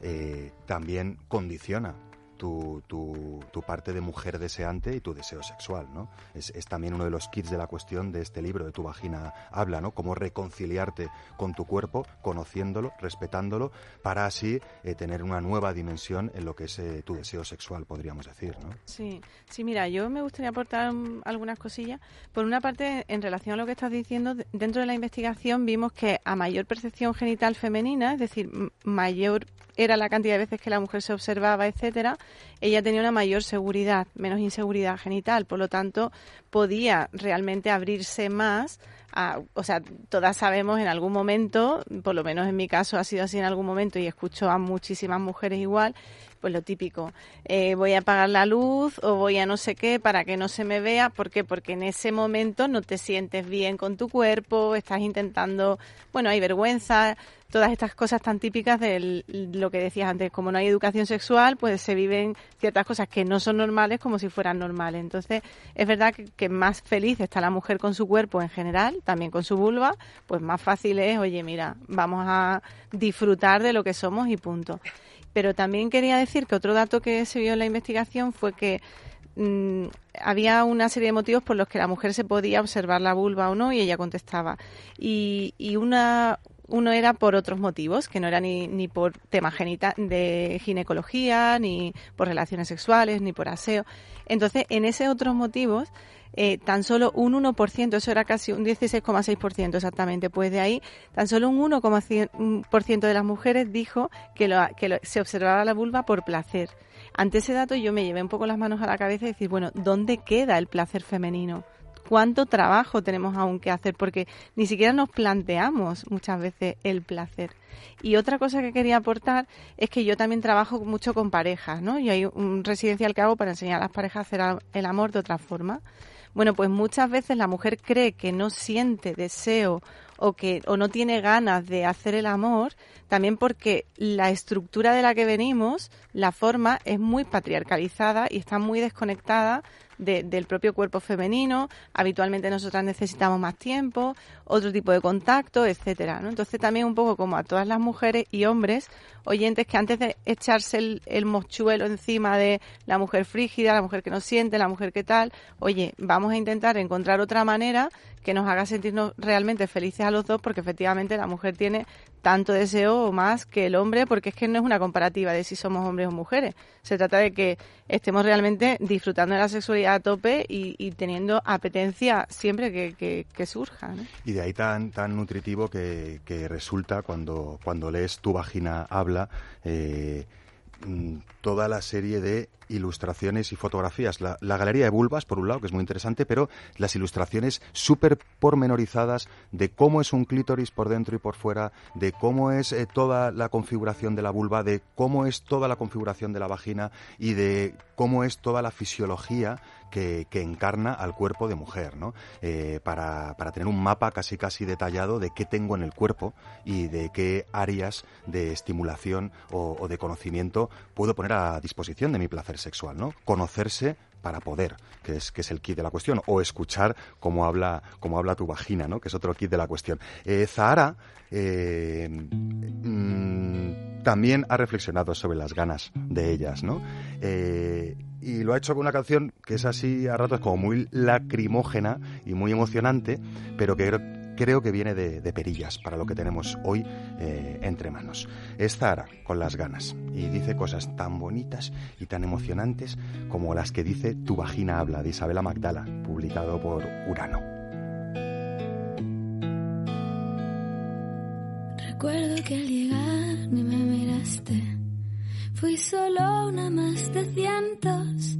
Speaker 1: eh, también condiciona tu, tu- tu parte de mujer deseante y tu deseo sexual, ¿no? Es, es también uno de los kits de la cuestión de este libro, de tu vagina habla, ¿no? Cómo reconciliarte con tu cuerpo, conociéndolo, respetándolo, para así eh, tener una nueva dimensión en lo que es eh, tu deseo sexual, podríamos decir, ¿no?
Speaker 5: Sí, sí, mira, yo me gustaría aportar mm, algunas cosillas. Por una parte, en relación a lo que estás diciendo, de- dentro de la investigación vimos que a mayor percepción genital femenina, es decir, mayor era la cantidad de veces que la mujer se observaba, etcétera, ella tenía una mayor seguridad, menos inseguridad genital, por lo tanto, podía realmente abrirse más a- o sea, todas sabemos en algún momento, por lo menos en mi caso ha sido así en algún momento y escucho a muchísimas mujeres igual, pues lo típico, eh, voy a apagar la luz o voy a no sé qué para que no se me vea, ¿por qué? Porque en ese momento no te sientes bien con tu cuerpo, estás intentando, bueno, hay vergüenza, todas estas cosas tan típicas de lo que decías antes, como no hay educación sexual, pues se viven ciertas cosas que no son normales como si fueran normales. Entonces, es verdad que, que más feliz está la mujer con su cuerpo en general, también con su vulva, pues más fácil es, oye, mira, vamos a disfrutar de lo que somos y punto. Pero también quería decir que otro dato que se vio en la investigación fue que mm, había una serie de motivos por los que la mujer se podía observar la vulva o no y ella contestaba. Y, una, uno era por otros motivos, que no era ni, ni por tema genita de ginecología, ni por relaciones sexuales, ni por aseo. Entonces, en esos otros motivos, eh, tan solo un 1%, eso era casi un 16,6% exactamente, pues de ahí tan solo un 1,1% de las mujeres dijo que, lo, que lo- se observaba la vulva por placer. Ante ese dato yo me llevé un poco las manos a la cabeza y decir, bueno, ¿dónde queda el placer femenino? cuánto trabajo tenemos aún que hacer, porque ni siquiera nos planteamos muchas veces el placer. Y otra cosa que quería aportar es que yo también trabajo mucho con parejas, ¿no? Y hay un residencial que hago para enseñar a las parejas a hacer el amor de otra forma. Bueno, pues muchas veces la mujer cree que no siente deseo o que o no tiene ganas de hacer el amor, también porque la estructura de la que venimos, la forma es muy patriarcalizada y está muy desconectada de- del propio cuerpo femenino. Habitualmente nosotras necesitamos más tiempo, otro tipo de contacto, etcétera. ¿no? Entonces también un poco como a todas las mujeres y hombres oyentes que antes de echarse el, el mochuelo encima de la mujer frígida, la mujer que no siente, la mujer que tal, oye, vamos a intentar encontrar otra manera que nos haga sentirnos realmente felices a los dos, porque efectivamente la mujer tiene tanto deseo o más que el hombre, porque es que no es una comparativa de si somos hombres o mujeres. Se trata de que estemos realmente disfrutando de la sexualidad a tope y, teniendo apetencia siempre que, que- surja.
Speaker 1: Y de ahí tan, tan nutritivo que, que resulta cuando, cuando lees Tu vagina habla eh, toda la serie de ilustraciones y fotografías. La, la galería de vulvas, por un lado, que es muy interesante, pero las ilustraciones súper pormenorizadas de cómo es un clítoris por dentro y por fuera, de cómo es eh, toda la configuración de la vulva, de cómo es toda la configuración de la vagina y de cómo es toda la fisiología que, encarna al cuerpo de mujer, ¿no? Eh, para, para tener un mapa casi casi detallado de qué tengo en el cuerpo y de qué áreas de estimulación o, o de conocimiento puedo poner a disposición de mi placer sexual, ¿no? Conocerse para poder, que es, que es el kit de la cuestión, o escuchar cómo habla, cómo habla tu vagina, ¿no? que es otro kit de la cuestión. Eh, Zahara eh, mm, también ha reflexionado sobre las ganas de ellas, ¿no? Eh, y lo ha hecho con una canción que es así a ratos como muy lacrimógena y muy emocionante, pero que creo, que viene de, perillas para lo que tenemos hoy eh, entre manos. Es Zahara con las ganas y dice cosas tan bonitas y tan emocionantes como las que dice Tu vagina habla de Isabela Magdala, publicado por Urano.
Speaker 8: Solo una más de cientos.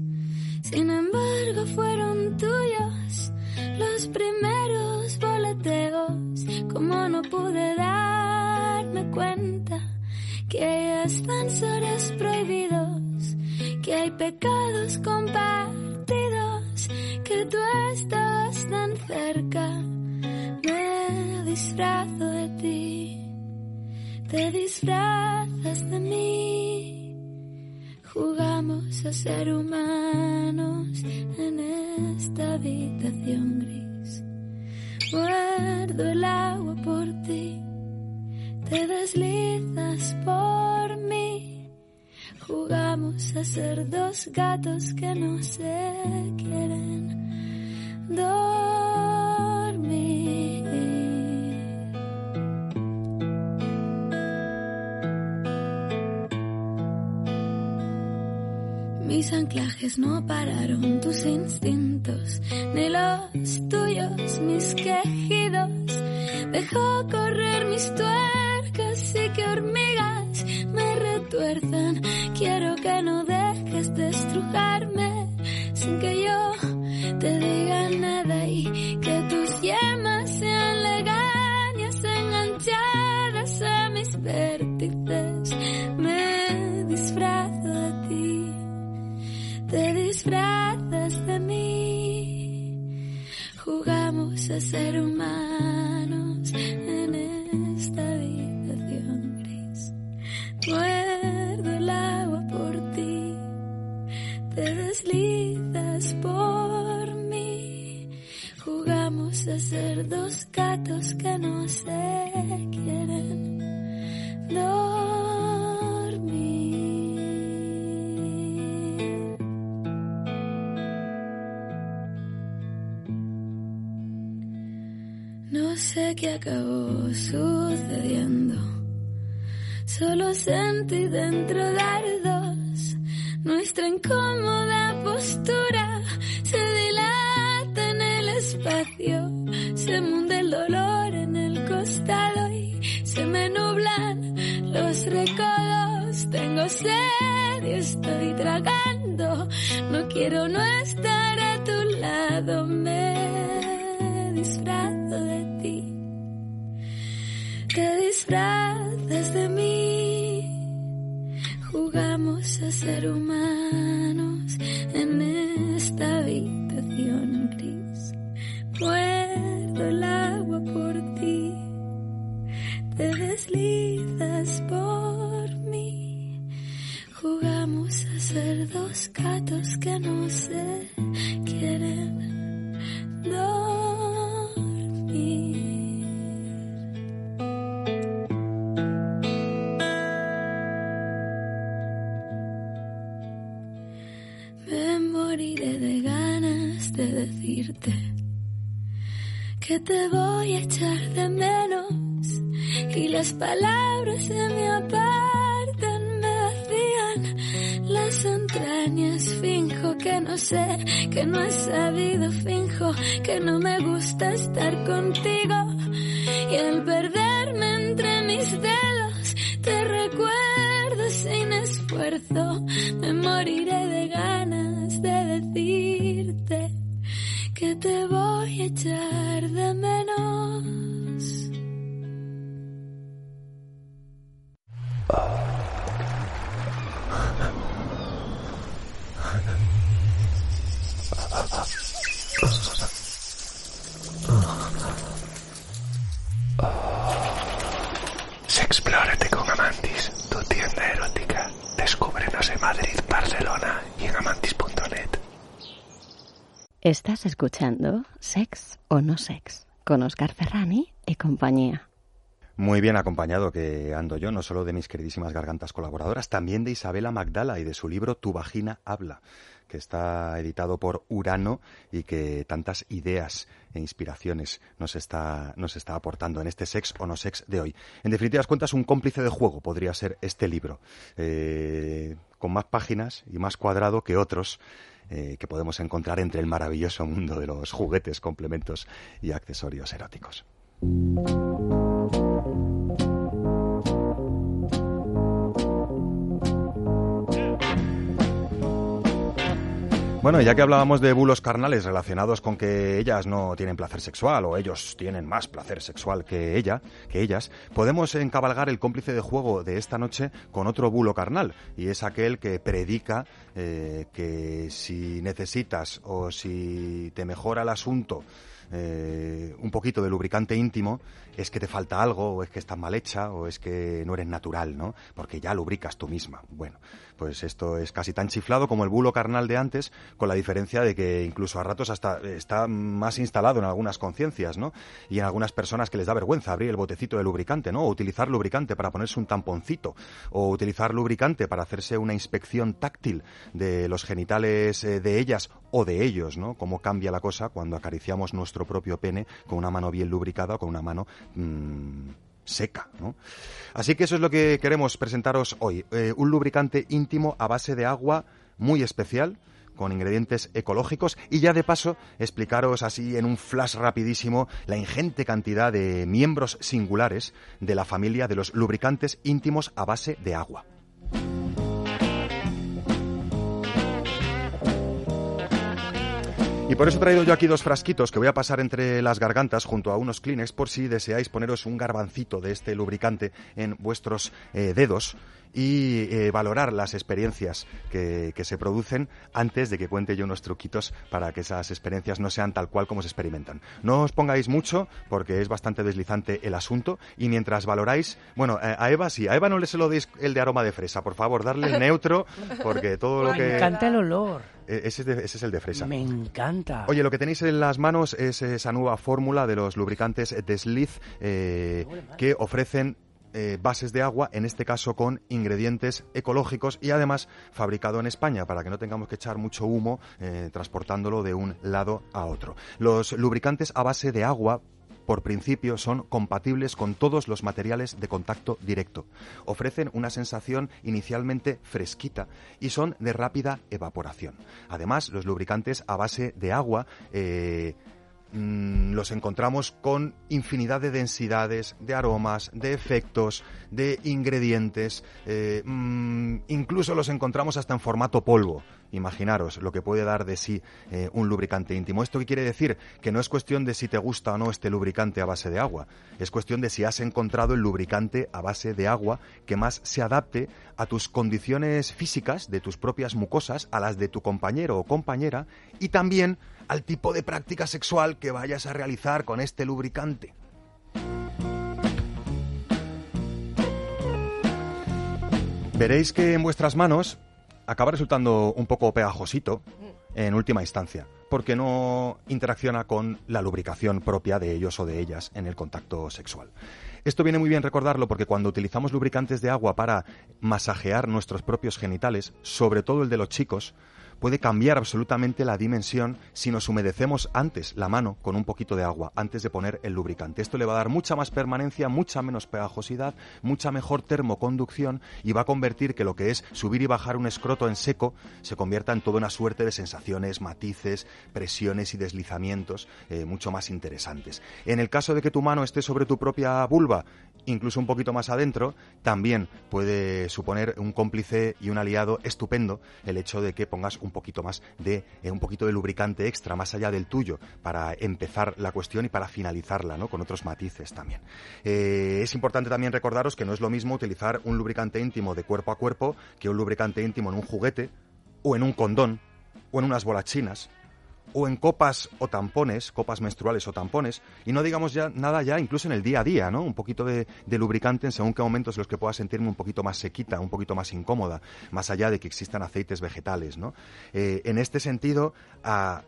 Speaker 8: Sin embargo, fueron tuyos los primeros boleteos. Como no pude darme cuenta que hay ascensores prohibidos, que hay pecados compartidos, que tú estás tan cerca. Me disfrazo de ti, te disfrazas de mí. Jugamos a ser humanos en esta habitación gris. Muerdo el agua por ti, te deslizas por mí. Jugamos a ser dos gatos que no se quieren dormir. Mis anclajes no pararon tus instintos, ni los tuyos, mis quejidos. Dejó correr mis tuercas y que hormigas me retuerzan. Quiero que no dejes de estrujarme sin que yo te diga nada y disfrazas de mí. Jugamos a ser humanos en esta habitación gris. Muerdo el agua por ti, te deslizas por mí. Jugamos a ser dos gatos que no se Qué acabó sucediendo. Solo sentí dentro dardos. Nuestra incómoda postura se dilata en el espacio. Se munde el dolor en el costado y se me nublan los recodos. Tengo sed y estoy tragando. No quiero no estar a tu lado. Me disfraces de mí. Jugamos a ser humanos en esta habitación gris. Muerdo el agua por ti, te deslizas por mí. Jugamos a ser dos gatos que no se quieren. De ganas de decirte que te voy a echar de menos y las palabras se me apartan, me vacían las entrañas. Finjo que no sé, que no he sabido, finjo que no me gusta estar contigo y al perderme entre mis dedos te recuerdo sin esfuerzo. Me moriré de ganas de decirte que te voy a echar de menos.
Speaker 9: Sexplórate con Amantis, tu tienda erótica. Descúbrenos en Madrid, Barcelona y en amantis.net.
Speaker 10: Estás escuchando Sex o No Sex con Oscar Ferrani y compañía.
Speaker 1: Muy bien acompañado que ando yo, no solo de mis queridísimas gargantas colaboradoras, también de Isabela Magdala y de su libro Tu vagina habla, que está editado por Urano y que tantas ideas e inspiraciones nos está, nos está aportando en este sex o no sex de hoy. En definitivas cuentas, un cómplice de juego podría ser este libro, eh, con más páginas y más cuadrado que otros eh, que podemos encontrar entre el maravilloso mundo de los juguetes, complementos y accesorios eróticos. Bueno, ya que hablábamos de bulos carnales relacionados con que ellas no tienen placer sexual o ellos tienen más placer sexual que ella, que ellas, podemos encabalgar el cómplice de juego de esta noche con otro bulo carnal y es aquel que predica eh, que si necesitas o si te mejora el asunto eh, un poquito de lubricante íntimo, es que te falta algo, o es que estás mal hecha, o es que no eres natural, ¿no? Porque ya lubricas tú misma. Bueno, pues esto es casi tan chiflado como el bulo carnal de antes, con la diferencia de que incluso a ratos hasta está más instalado en algunas conciencias, ¿no? Y en algunas personas que les da vergüenza abrir el botecito de lubricante, ¿no? O utilizar lubricante para ponerse un tamponcito, o utilizar lubricante para hacerse una inspección táctil de los genitales eh, de ellas o de ellos, ¿no? Cómo cambia la cosa cuando acariciamos nuestro propio pene con una mano bien lubricada o con una mano mm, seca, ¿no? Así que eso es lo que queremos presentaros hoy. Eh, un lubricante íntimo a base de agua muy especial con ingredientes ecológicos y ya de paso explicaros así en un flash rapidísimo la ingente cantidad de miembros singulares de la familia de los lubricantes íntimos a base de agua. Y por eso he traído yo aquí dos frasquitos que voy a pasar entre las gargantas junto a unos Kleenex por si deseáis poneros un garbancito de este lubricante en vuestros eh, dedos y eh, valorar las experiencias que, que se producen antes de que cuente yo unos truquitos para que esas experiencias no sean tal cual como se experimentan. No os pongáis mucho porque es bastante deslizante el asunto y mientras valoráis, bueno, eh, a Eva sí, a Eva no le se lo deis el de aroma de fresa, por favor, darle el neutro porque todo lo
Speaker 4: Me
Speaker 1: que...
Speaker 4: encanta el olor.
Speaker 1: Eh, Ese es, de- ese es el de fresa.
Speaker 4: Me encanta.
Speaker 1: Oye, lo que tenéis en las manos es esa nueva fórmula de los lubricantes Desliz eh, que ofrecen eh, bases de agua, en este caso con ingredientes ecológicos y además fabricado en España para que no tengamos que echar mucho humo eh, transportándolo de un lado a otro. Los lubricantes a base de agua por principio son compatibles con todos los materiales de contacto directo. Ofrecen una sensación inicialmente fresquita y son de rápida evaporación. Además, los lubricantes a base de agua eh, mm, los encontramos con infinidad de densidades, de aromas, de efectos, de ingredientes, eh, mm, incluso los encontramos hasta en formato polvo. Imaginaros lo que puede dar de sí eh, un lubricante íntimo. ¿Esto qué quiere decir? Que no es cuestión de si te gusta o no este lubricante a base de agua. Es cuestión de si has encontrado el lubricante a base de agua que más se adapte a tus condiciones físicas, de tus propias mucosas, a las de tu compañero o compañera y también al tipo de práctica sexual que vayas a realizar con este lubricante. Veréis que en vuestras manos acaba resultando un poco pegajosito en última instancia, porque no interacciona con la lubricación propia de ellos o de ellas en el contacto sexual. Esto viene muy bien recordarlo porque cuando utilizamos lubricantes de agua para masajear nuestros propios genitales, sobre todo el de los chicos, puede cambiar absolutamente la dimensión si nos humedecemos antes la mano con un poquito de agua, antes de poner el lubricante. Esto le va a dar mucha más permanencia, mucha menos pegajosidad, mucha mejor termoconducción y va a convertir que lo que es subir y bajar un escroto en seco se convierta en toda una suerte de sensaciones, matices, presiones y deslizamientos eh, mucho más interesantes. En el caso de que tu mano esté sobre tu propia vulva, incluso un poquito más adentro, también puede suponer un cómplice y un aliado estupendo el hecho de que pongas un poquito más de eh, un poquito de lubricante extra más allá del tuyo para empezar la cuestión y para finalizarla, ¿no? Con otros matices también. Eh, es importante también recordaros que no es lo mismo utilizar un lubricante íntimo de cuerpo a cuerpo que un lubricante íntimo en un juguete o en un condón o en unas bolas chinas o en copas o tampones, copas menstruales o tampones, y no digamos ya nada ya incluso en el día a día, ¿no? Un poquito de, lubricante en según qué momentos en los que pueda sentirme un poquito más sequita, un poquito más incómoda, más allá de que existan aceites vegetales, ¿no? Eh, en este sentido, a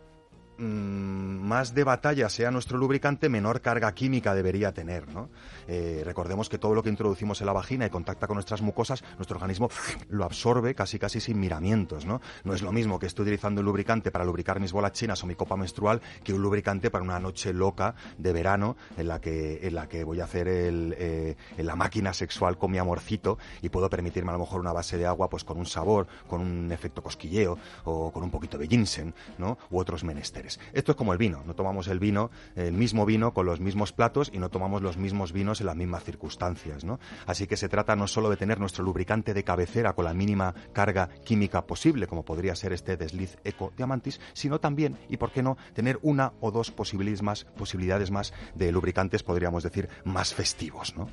Speaker 1: mm, más de batalla sea nuestro lubricante, menor carga química debería tener. ¿no? Eh, recordemos que todo lo que introducimos en la vagina y contacta con nuestras mucosas, nuestro organismo lo absorbe casi casi sin miramientos. ¿no? no es lo mismo que estoy utilizando un lubricante para lubricar mis bolas chinas o mi copa menstrual que un lubricante para una noche loca de verano en la que, en la que voy a hacer el, eh, la máquina sexual con mi amorcito y puedo permitirme a lo mejor una base de agua pues con un sabor, con un efecto cosquilleo o con un poquito de ginseng ¿no? u otros menesteres. Esto es como el vino, no tomamos el vino, el mismo vino con los mismos platos y no tomamos los mismos vinos en las mismas circunstancias. ¿no? Así que se trata no solo de tener nuestro lubricante de cabecera con la mínima carga química posible, como podría ser este desliz Eco Diamantis, sino también, y por qué no, tener una o dos posibilidades más, posibilidades más de lubricantes, podríamos decir, más festivos. ¿no?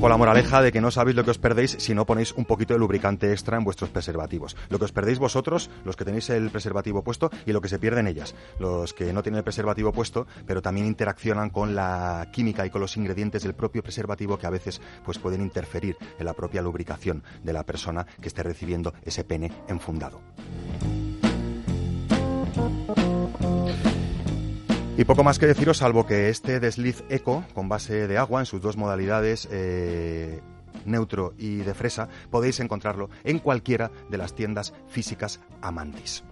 Speaker 1: Con la moraleja de que no sabéis lo que os perdéis si no ponéis un poquito de lubricante extra en vuestros preservativos. Lo que os perdéis vosotros, los que tenéis el preservativo puesto, y lo que se pierden ellas, los que no tienen el preservativo puesto, pero también interaccionan con la química y con los ingredientes del propio preservativo que a veces pues, pueden interferir en la propia lubricación de la persona que esté recibiendo ese pene enfundado. Y poco más que deciros, salvo que este desliz eco con base de agua en sus dos modalidades eh, neutro y de fresa, podéis encontrarlo en cualquiera de las tiendas físicas Amantis.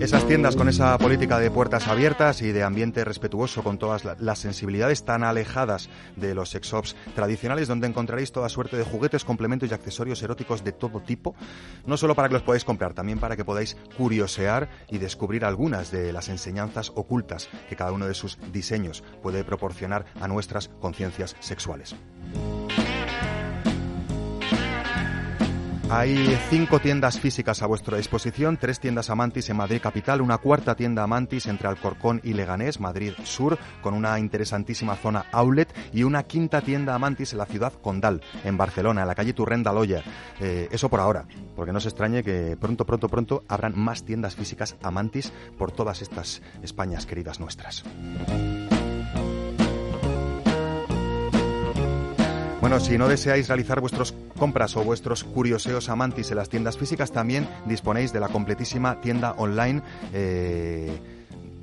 Speaker 1: Esas tiendas con esa política de puertas abiertas y de ambiente respetuoso con todas la- las sensibilidades tan alejadas de los sex shops tradicionales donde encontraréis toda suerte de juguetes, complementos y accesorios eróticos de todo tipo, no solo para que los podáis comprar, también para que podáis curiosear y descubrir algunas de las enseñanzas ocultas que cada uno de sus diseños puede proporcionar a nuestras conciencias sexuales. Hay cinco tiendas físicas a vuestra disposición, tres tiendas Amantis en Madrid capital, una cuarta tienda Amantis entre Alcorcón y Leganés, Madrid Sur, con una interesantísima zona outlet, y una quinta tienda Amantis en la ciudad Condal, en Barcelona, en la calle Turren de Aloya. Eh, eso por ahora, porque no se extrañe que pronto, pronto, pronto habrán más tiendas físicas Amantis por todas estas Españas queridas nuestras. Bueno, si no deseáis realizar vuestras compras o vuestros curioseos amantis en las tiendas físicas, también disponéis de la completísima tienda online. eh,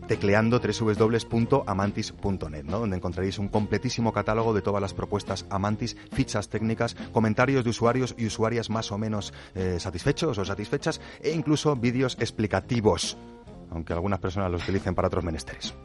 Speaker 1: tecleando www.amantis.net, ¿no? donde encontraréis un completísimo catálogo de todas las propuestas Amantis, fichas técnicas, comentarios de usuarios y usuarias más o menos eh, satisfechos o satisfechas e incluso vídeos explicativos, aunque algunas personas los utilicen para otros menesteres.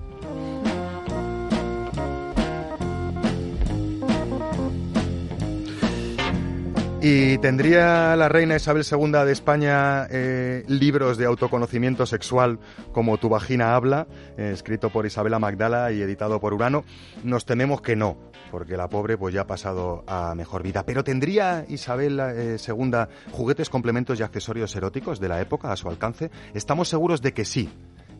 Speaker 1: ¿Y tendría la reina Isabel II de España eh, libros de autoconocimiento sexual como Tu vagina habla, eh, escrito por Isabela Magdala y editado por Urano? Nos tememos que no, porque la pobre pues ya ha pasado a mejor vida. Pero ¿tendría Isabel eh, II juguetes, complementos y accesorios eróticos de la época a su alcance? Estamos seguros de que sí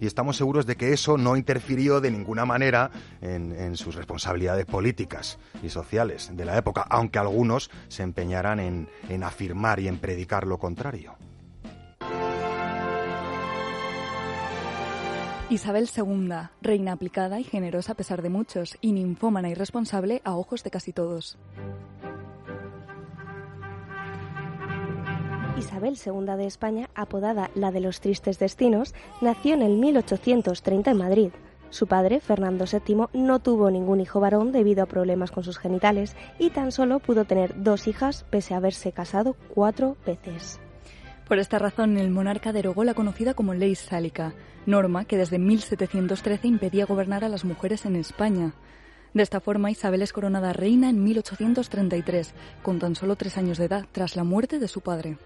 Speaker 1: y estamos seguros de que eso no interfirió de ninguna manera en, sus responsabilidades políticas y sociales de la época, aunque algunos se empeñaran en, en afirmar y en predicar lo contrario.
Speaker 11: Isabel II, reina aplicada y generosa a pesar de muchos, y ninfómana y responsable a ojos de casi todos.
Speaker 12: Isabel II de España, apodada la de los tristes destinos, nació en el 1830 en Madrid. Su padre, Fernando VII, no tuvo ningún hijo varón debido a problemas con sus genitales y tan solo pudo tener dos hijas pese a haberse casado cuatro veces.
Speaker 11: Por esta razón, el monarca derogó la conocida como Ley Sálica, norma que desde 1713 impedía gobernar a las mujeres en España. De esta forma, Isabel es coronada reina en 1833, con tan solo tres años de edad, tras la muerte de su padre.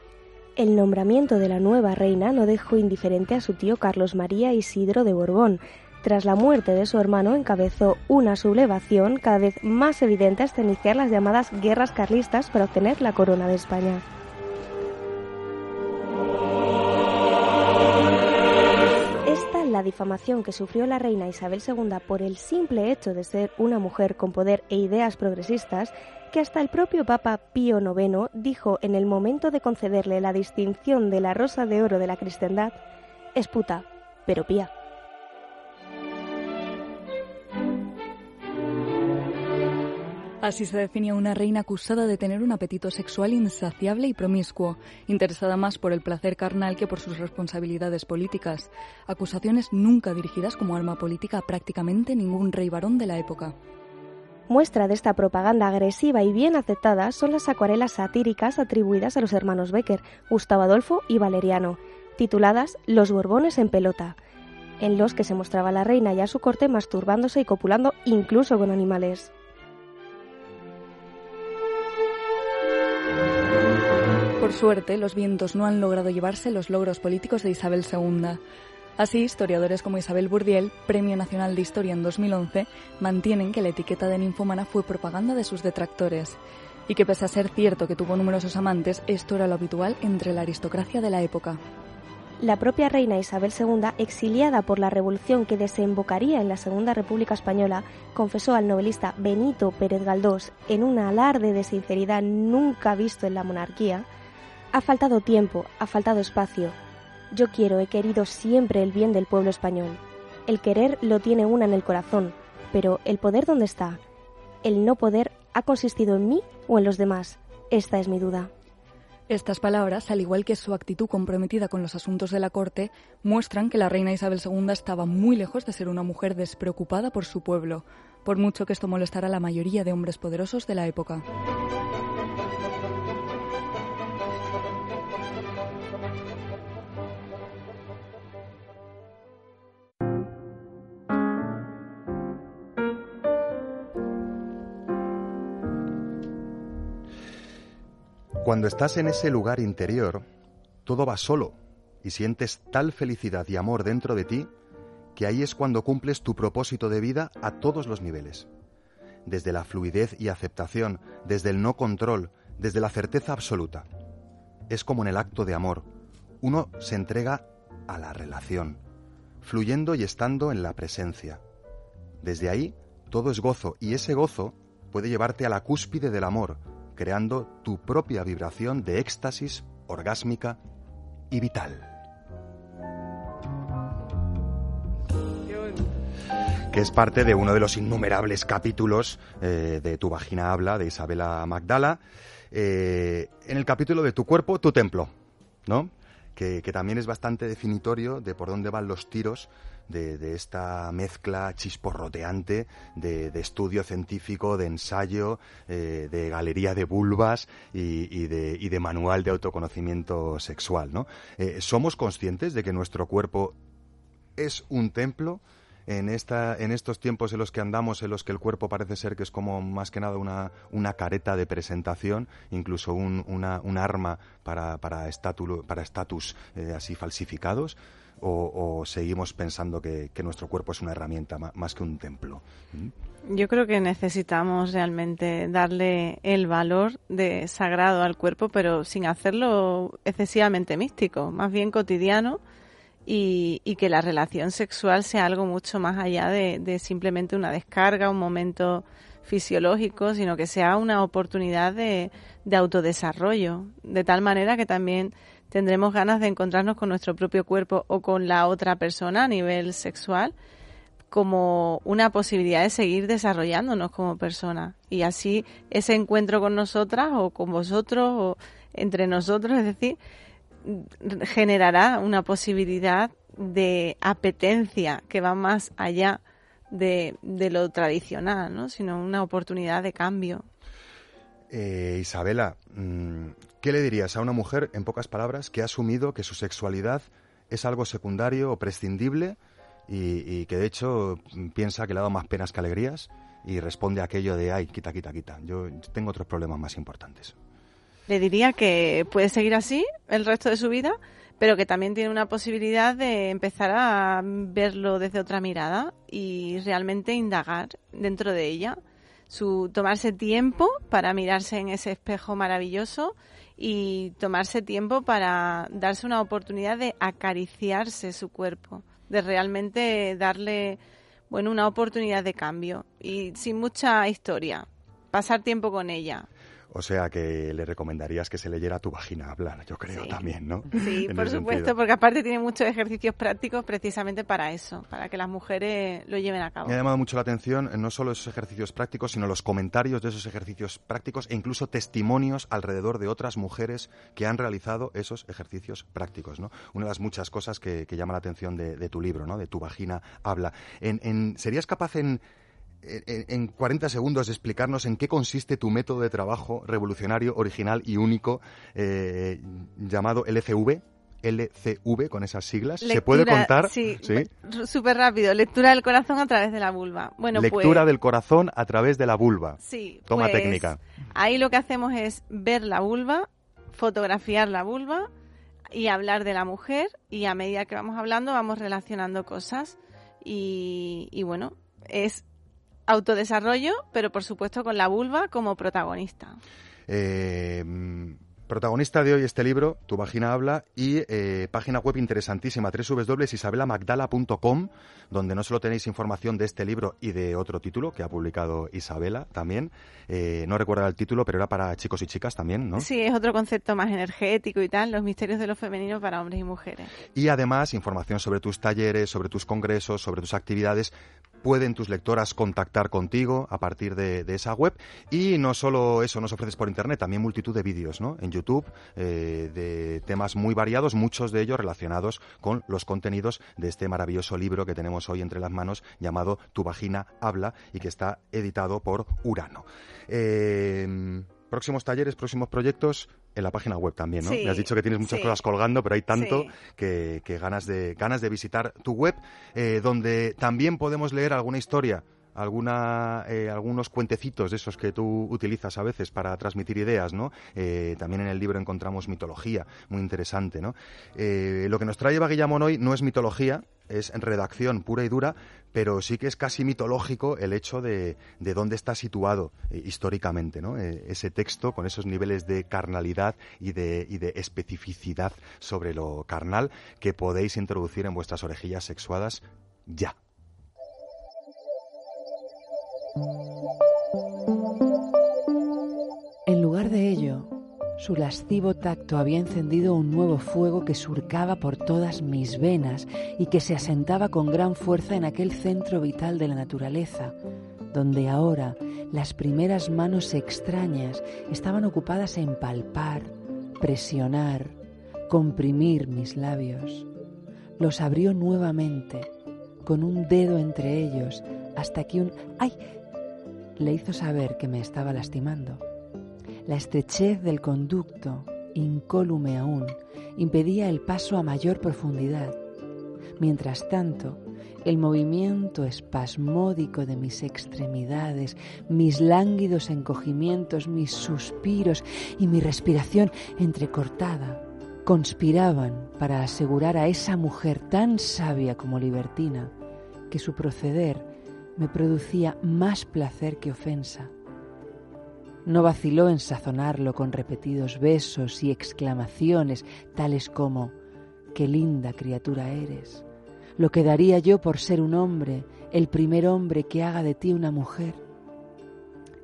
Speaker 12: El nombramiento de la nueva reina no dejó indiferente a su tío Carlos María Isidro de Borbón. Tras la muerte de su hermano encabezó una sublevación cada vez más evidente hasta iniciar las llamadas guerras carlistas para obtener la corona de España. Esta la difamación que sufrió la reina Isabel II por el simple hecho de ser una mujer con poder e ideas progresistas que hasta el propio Papa Pío IX dijo en el momento de concederle la distinción de la Rosa de Oro de la Cristiandad, es puta, pero pía.
Speaker 11: Así se definía una reina acusada de tener un apetito sexual insaciable y promiscuo, interesada más por el placer carnal que por sus responsabilidades políticas, acusaciones nunca dirigidas como arma política a prácticamente ningún rey varón de la época.
Speaker 12: Muestra de esta propaganda agresiva y bien aceptada son las acuarelas satíricas atribuidas a los hermanos Becker, Gustavo Adolfo y Valeriano, tituladas Los Borbones en pelota, en los que se mostraba a la reina y a su corte masturbándose y copulando incluso con animales.
Speaker 11: Por suerte, los vientos no han logrado llevarse los logros políticos de Isabel II. Así, historiadores como Isabel Burdiel, Premio Nacional de Historia en 2011, mantienen que la etiqueta de ninfómana fue propaganda de sus detractores y que pese a ser cierto que tuvo numerosos amantes, esto era lo habitual entre la aristocracia de la época.
Speaker 12: La propia reina Isabel II, exiliada por la revolución que desembocaría en la Segunda República Española, confesó al novelista Benito Pérez Galdós, en un alarde de sinceridad nunca visto en la monarquía, ha faltado tiempo, ha faltado espacio. Yo quiero, he querido siempre el bien del pueblo español. El querer lo tiene una en el corazón, pero ¿el poder dónde está? El no poder ha consistido en mí o en los demás. Esta es mi duda.
Speaker 11: Estas palabras, al igual que su actitud comprometida con los asuntos de la corte, muestran que la reina Isabel II estaba muy lejos de ser una mujer despreocupada por su pueblo, por mucho que esto molestara a la mayoría de hombres poderosos de la época.
Speaker 1: Cuando estás en ese lugar interior, todo va solo y sientes tal felicidad y amor dentro de ti que ahí es cuando cumples tu propósito de vida a todos los niveles. Desde la fluidez y aceptación, desde el no control, desde la certeza absoluta. Es como en el acto de amor. Uno se entrega a la relación, fluyendo y estando en la presencia. Desde ahí todo es gozo y ese gozo puede llevarte a la cúspide del amor, creando tu propia vibración de éxtasis orgásmica y vital. que es parte de uno de los innumerables capítulos eh, de Tu vagina habla de Isabela Magdala, eh, en el capítulo de Tu cuerpo, tu templo, ¿no? Que, también es bastante definitorio de por dónde van los tiros de, de esta mezcla chisporroteante de, de, estudio científico, de ensayo, eh, de galería de vulvas y, y, de, y, de, manual de autoconocimiento sexual. ¿no? Eh, ¿Somos conscientes de que nuestro cuerpo es un templo? En, esta, en estos tiempos en los que andamos, en los que el cuerpo parece ser que es como más que nada una, una careta de presentación, incluso un, una, un arma para, para estatus para eh, así falsificados, o, seguimos pensando que, que nuestro cuerpo es una herramienta más que un templo. ¿Mm?
Speaker 5: Yo creo que necesitamos realmente darle el valor de sagrado al cuerpo, pero sin hacerlo excesivamente místico, más bien cotidiano y, y que la relación sexual sea algo mucho más allá de, de simplemente una descarga, un momento fisiológico, sino que sea una oportunidad de, de autodesarrollo, de tal manera que también tendremos ganas de encontrarnos con nuestro propio cuerpo o con la otra persona a nivel sexual como una posibilidad de seguir desarrollándonos como personas y así ese encuentro con nosotras o con vosotros o entre nosotros, es decir, generará una posibilidad de apetencia que va más allá de, de lo tradicional, ¿no? sino una oportunidad de cambio.
Speaker 1: Eh, Isabela, mm, ¿qué le dirías a una mujer, en pocas palabras, que ha asumido que su sexualidad es algo secundario o prescindible y, y que de hecho piensa que le ha dado más penas que alegrías y responde a aquello de, ay, quita, quita, quita, yo tengo otros problemas más importantes?
Speaker 5: Le diría que puede seguir así el resto de su vida, pero que también tiene una posibilidad de empezar a verlo desde otra mirada y realmente indagar dentro de ella. Su tomarse tiempo para mirarse en ese espejo maravilloso y tomarse tiempo para darse una oportunidad de acariciarse su cuerpo, de realmente darle bueno, una oportunidad de cambio y sin mucha historia, pasar tiempo con ella.
Speaker 1: O sea que le recomendarías que se leyera tu vagina hablar, yo creo también, ¿no?
Speaker 5: Sí, por supuesto,
Speaker 1: sentido.
Speaker 5: porque aparte tiene muchos ejercicios prácticos precisamente para eso, para que las mujeres lo lleven a cabo.
Speaker 1: Me ha llamado mucho la atención eh, no solo esos ejercicios prácticos, sino los comentarios de esos ejercicios prácticos e incluso testimonios alrededor de otras mujeres que han realizado esos ejercicios prácticos. ¿no? Una de las muchas cosas que, que llama la atención de, de tu libro, ¿no? de tu vagina habla. En, en- ¿Serías capaz en, en, en 40 segundos explicarnos en qué consiste tu método de trabajo revolucionario, original y único eh, llamado LCV? LCV con esas siglas. ¿Se puede
Speaker 5: Lectura,
Speaker 1: contar?
Speaker 5: Sí, súper rápido. Lectura del corazón a través de la vulva. Bueno,
Speaker 1: Lectura
Speaker 5: pues,
Speaker 1: del corazón a través de la vulva.
Speaker 5: Sí,
Speaker 1: Toma
Speaker 5: pues,
Speaker 1: técnica.
Speaker 5: Ahí lo que hacemos es ver la vulva, fotografiar la vulva y hablar de la mujer y a medida que vamos hablando vamos relacionando cosas y, y bueno, es autodesarrollo, pero por supuesto con la vulva como protagonista.
Speaker 1: Eh, protagonista de hoy este libro, Tu vagina habla, y eh, página web interesantísima, www.isabelamagdala.com, donde no solo tenéis información de este libro y de otro título que ha publicado Isabela también. Eh, no recuerdo el título, pero era para chicos y chicas también, ¿no?
Speaker 5: Sí, es otro concepto más energético y tal, los misterios de lo femenino para hombres y mujeres.
Speaker 1: Y además información sobre tus talleres, sobre tus congresos, sobre tus actividades. Pueden tus lectoras contactar contigo a partir de, esa web. Y no solo eso nos ofreces por internet, también multitud de vídeos ¿no? en YouTube eh, de temas muy variados, muchos de ellos relacionados con los contenidos de este maravilloso libro que tenemos hoy entre las manos llamado Tu vagina habla y que está editado por Urano. Eh, próximos talleres, próximos proyectos en la página web también, ¿no?
Speaker 5: Sí,
Speaker 1: Me has dicho que tienes muchas
Speaker 5: sí.
Speaker 1: cosas colgando, pero hay tanto
Speaker 5: Sí.
Speaker 1: que, que ganas, de, ganas de visitar tu web, eh, donde también podemos leer alguna historia, alguna, eh, algunos cuentecitos de esos que tú utilizas a veces para transmitir ideas, ¿no? Eh, también en el libro encontramos mitología, muy interesante, ¿no? Eh, lo que nos trae Eva Guillamón hoy no es mitología, es redacción pura y dura, pero sí que es casi mitológico el hecho de, de dónde está situado eh, históricamente, ¿no? Eh, ese texto con esos niveles de carnalidad y de, y de especificidad sobre lo carnal que podéis introducir en vuestras orejillas sexuadas ya.
Speaker 3: En lugar de ello, su lascivo tacto había encendido un nuevo fuego que surcaba por todas mis venas y que se asentaba con gran fuerza en aquel centro vital de la naturaleza, donde ahora las primeras manos extrañas estaban ocupadas en palpar, presionar, comprimir mis labios. Los abrió nuevamente, con un dedo entre ellos, hasta que un ¡ay! le hizo saber que me estaba lastimando. La estrechez del conducto, incólume aún, impedía el paso a mayor profundidad. Mientras tanto, el movimiento espasmódico de mis extremidades, mis lánguidos encogimientos, mis suspiros y mi respiración entrecortada conspiraban para asegurar a esa mujer tan sabia como libertina que su proceder me producía más placer que ofensa. No vaciló en sazonarlo con repetidos besos y exclamaciones tales como Qué linda criatura eres. Lo que daría yo por ser un hombre, el primer hombre que haga de ti una mujer.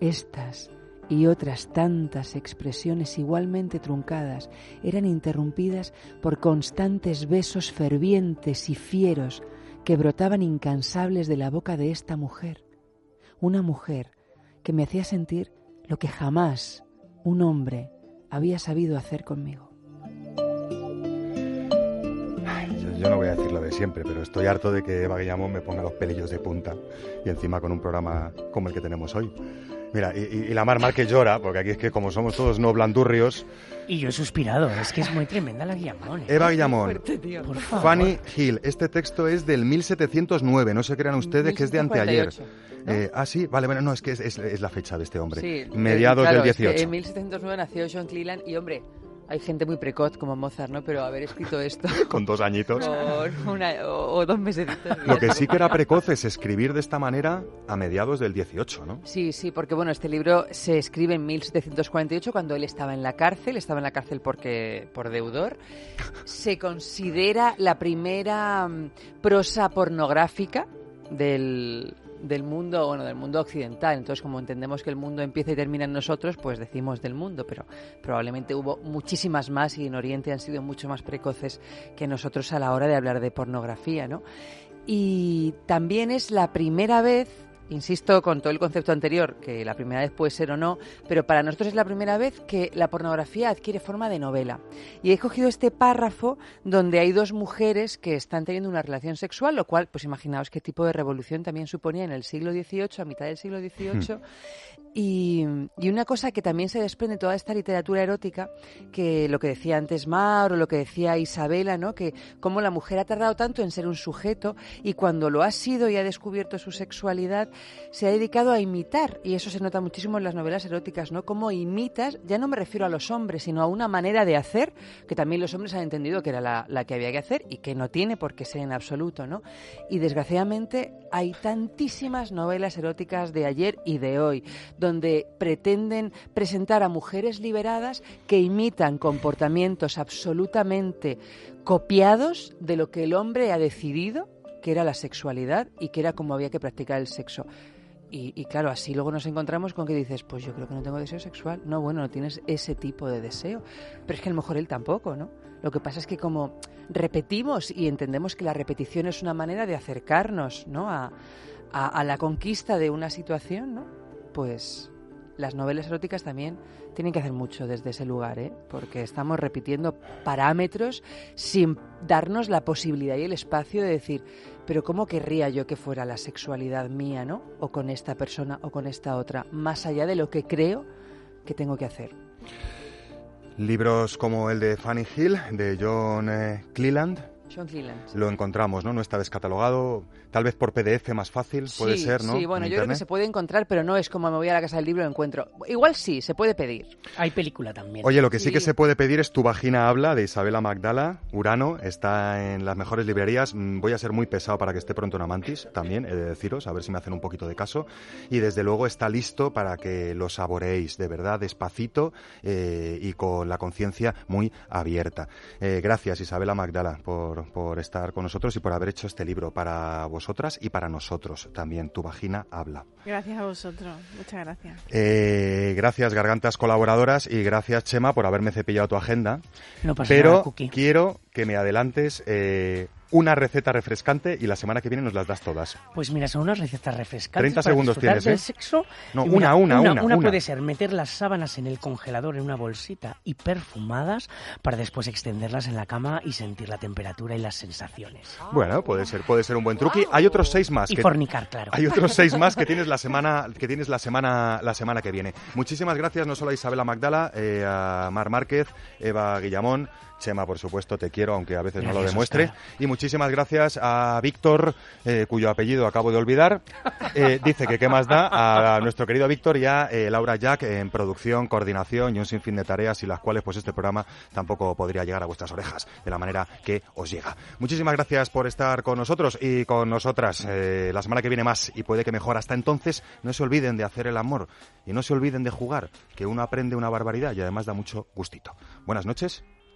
Speaker 3: Estas y otras tantas expresiones igualmente truncadas eran interrumpidas por constantes besos fervientes y fieros que brotaban incansables de la boca de esta mujer. Una mujer que me hacía sentir lo que jamás un hombre había sabido hacer conmigo.
Speaker 1: Yo, yo no voy a decir lo de siempre, pero estoy harto de que Eva Guillamón me ponga los pelillos de punta y encima con un programa como el que tenemos hoy. Mira, y, y- y la Mar Márquez llora, porque aquí es que como somos todos no blandurrios,
Speaker 4: Y yo he suspirado, es que es muy tremenda la Guillamón. ¿eh?
Speaker 1: Eva Guillamón,
Speaker 4: Por favor.
Speaker 1: Fanny Hill, este texto es del 1709, no se crean ustedes que es de anteayer.
Speaker 3: 1748,
Speaker 1: Eh, ah, sí, vale, bueno, no, es que es, es- es la fecha de este hombre.
Speaker 3: Sí,
Speaker 1: Mediados
Speaker 3: eh, claro,
Speaker 1: del
Speaker 3: es que
Speaker 1: 18.
Speaker 3: en 1709 nació John Cleland y, hombre, hay gente muy precoz como Mozart, ¿no? Pero haber escrito esto
Speaker 1: Con dos añitos.
Speaker 3: una, o, o dos meses.
Speaker 1: Lo que sí que era precoz es escribir de esta manera a mediados del 18, ¿no?
Speaker 3: Sí, sí, porque bueno, este libro se escribe en 1748 cuando él estaba en la cárcel, estaba en la cárcel porque por deudor. Se considera la primera mm, prosa pornográfica del, del mundo, bueno, del mundo occidental. Entonces, como entendemos que el mundo empieza y termina en nosotros, pues decimos del mundo, pero probablemente hubo muchísimas más y en Oriente han sido mucho más precoces que nosotros a la hora de hablar de pornografía, ¿no? Y también es la primera vez, insisto con todo el concepto anterior, que la primera vez puede ser o no, pero para nosotros es la primera vez que la pornografía adquiere forma de novela. Y he cogido este párrafo donde hay dos mujeres que están teniendo una relación sexual, lo cual, pues imaginaos qué tipo de revolución también suponía en el siglo XVIII, a mitad del siglo XVIII. Y, y una cosa que también se desprende de toda esta literatura erótica, que lo que decía antes Mar o lo que decía Isabela, ¿no? que cómo la mujer ha tardado tanto en ser un sujeto y cuando lo ha sido y ha descubierto su sexualidad, se ha dedicado a imitar, y eso se nota muchísimo en las novelas eróticas, ¿no? Cómo imitas, ya no me refiero a los hombres, sino a una manera de hacer, que también los hombres han entendido que era la, que había que hacer y que no tiene por qué ser en absoluto, ¿no? Y desgraciadamente hay tantísimas novelas eróticas de ayer y de hoy, donde pretenden presentar a mujeres liberadas que imitan comportamientos absolutamente copiados de lo que el hombre ha decidido que era la sexualidad y que era como había que practicar el sexo. Y, claro, así luego nos encontramos con que dices, pues yo creo que no tengo deseo sexual. No, bueno, no tienes ese tipo de deseo. Pero es que a lo mejor él tampoco, ¿no? Lo que pasa es que como repetimos y entendemos que la repetición es una manera de acercarnos, ¿no? A, a- a la conquista de una situación, ¿no? Pues las novelas eróticas también tienen que hacer mucho desde ese lugar, ¿eh? Porque estamos repitiendo parámetros sin darnos la posibilidad y el espacio de decir, pero ¿cómo querría yo que fuera la sexualidad mía, ¿no? O con esta persona o con esta otra, más allá de lo que creo que tengo que hacer.
Speaker 1: Libros como el de Fanny Hill, de John eh, Cleland,
Speaker 3: John Cleland.
Speaker 1: lo encontramos, ¿no? No está descatalogado, tal vez por PDF más fácil, puede
Speaker 3: sí,
Speaker 1: ser, ¿no?
Speaker 3: Sí, bueno,
Speaker 1: En
Speaker 3: yo creo que
Speaker 1: internet.
Speaker 3: se puede encontrar, pero no es como me voy a la casa del libro y lo encuentro. Igual sí, se puede pedir.
Speaker 4: Hay película también.
Speaker 1: Oye, lo que sí. que se puede pedir es Tu vagina habla de Isabela Magdala, Urano, está en las mejores librerías. Mm, Voy a ser muy pesado para que esté pronto en Amantis, también, he de deciros, a ver si me hacen un poquito de caso. Y desde luego está listo para que lo saboreéis, de verdad, despacito eh, y con la conciencia muy abierta. Eh, gracias, Isabela Magdala, por, por estar con nosotros y por haber hecho este libro para vosotras y para nosotros también. Tu vagina habla.
Speaker 5: Gracias a vosotros. Muchas gracias.
Speaker 1: Eh, gracias, gargantas colaboradoras, y gracias, Chema, por haberme cepillado tu agenda.
Speaker 4: No pasa
Speaker 1: Pero
Speaker 4: nada,
Speaker 1: quiero que me adelantes eh, una receta refrescante y la semana que viene nos las das todas.
Speaker 4: Pues mira, son unas recetas refrescantes
Speaker 1: 30
Speaker 4: para
Speaker 1: segundos tienes,
Speaker 4: del
Speaker 1: ¿eh?
Speaker 4: sexo.
Speaker 1: No,
Speaker 4: Y mira,
Speaker 1: una, una, una,
Speaker 4: Una
Speaker 1: una.
Speaker 4: puede ser meter las sábanas en el congelador en una bolsita y perfumadas para después extenderlas en la cama y sentir la temperatura y las sensaciones.
Speaker 1: Bueno, puede ser, puede ser un buen truqui. Hay otros seis más.
Speaker 4: Y
Speaker 1: que-
Speaker 4: fornicar, claro.
Speaker 1: Hay otros seis más que tienes la semana que tienes la semana la semana que viene. Muchísimas gracias no solo a Isabela Magdala, eh, a Mar Márquez, Eva Guillamón, Chema, por supuesto, te quiero, aunque a veces no lo demuestre. Y muchísimas Muchísimas gracias a Víctor, eh, cuyo apellido acabo de olvidar. Eh, dice que qué más da a nuestro querido Víctor y a eh, Laura Jack en producción, coordinación y un sinfín de tareas y las cuales pues este programa tampoco podría llegar a vuestras orejas de la manera que os llega. Muchísimas gracias por estar con nosotros y con nosotras. Eh, la semana que viene más y puede que mejor. Hasta entonces, no se olviden de hacer el amor y no se olviden de jugar, que uno aprende una barbaridad y además da mucho gustito. Buenas noches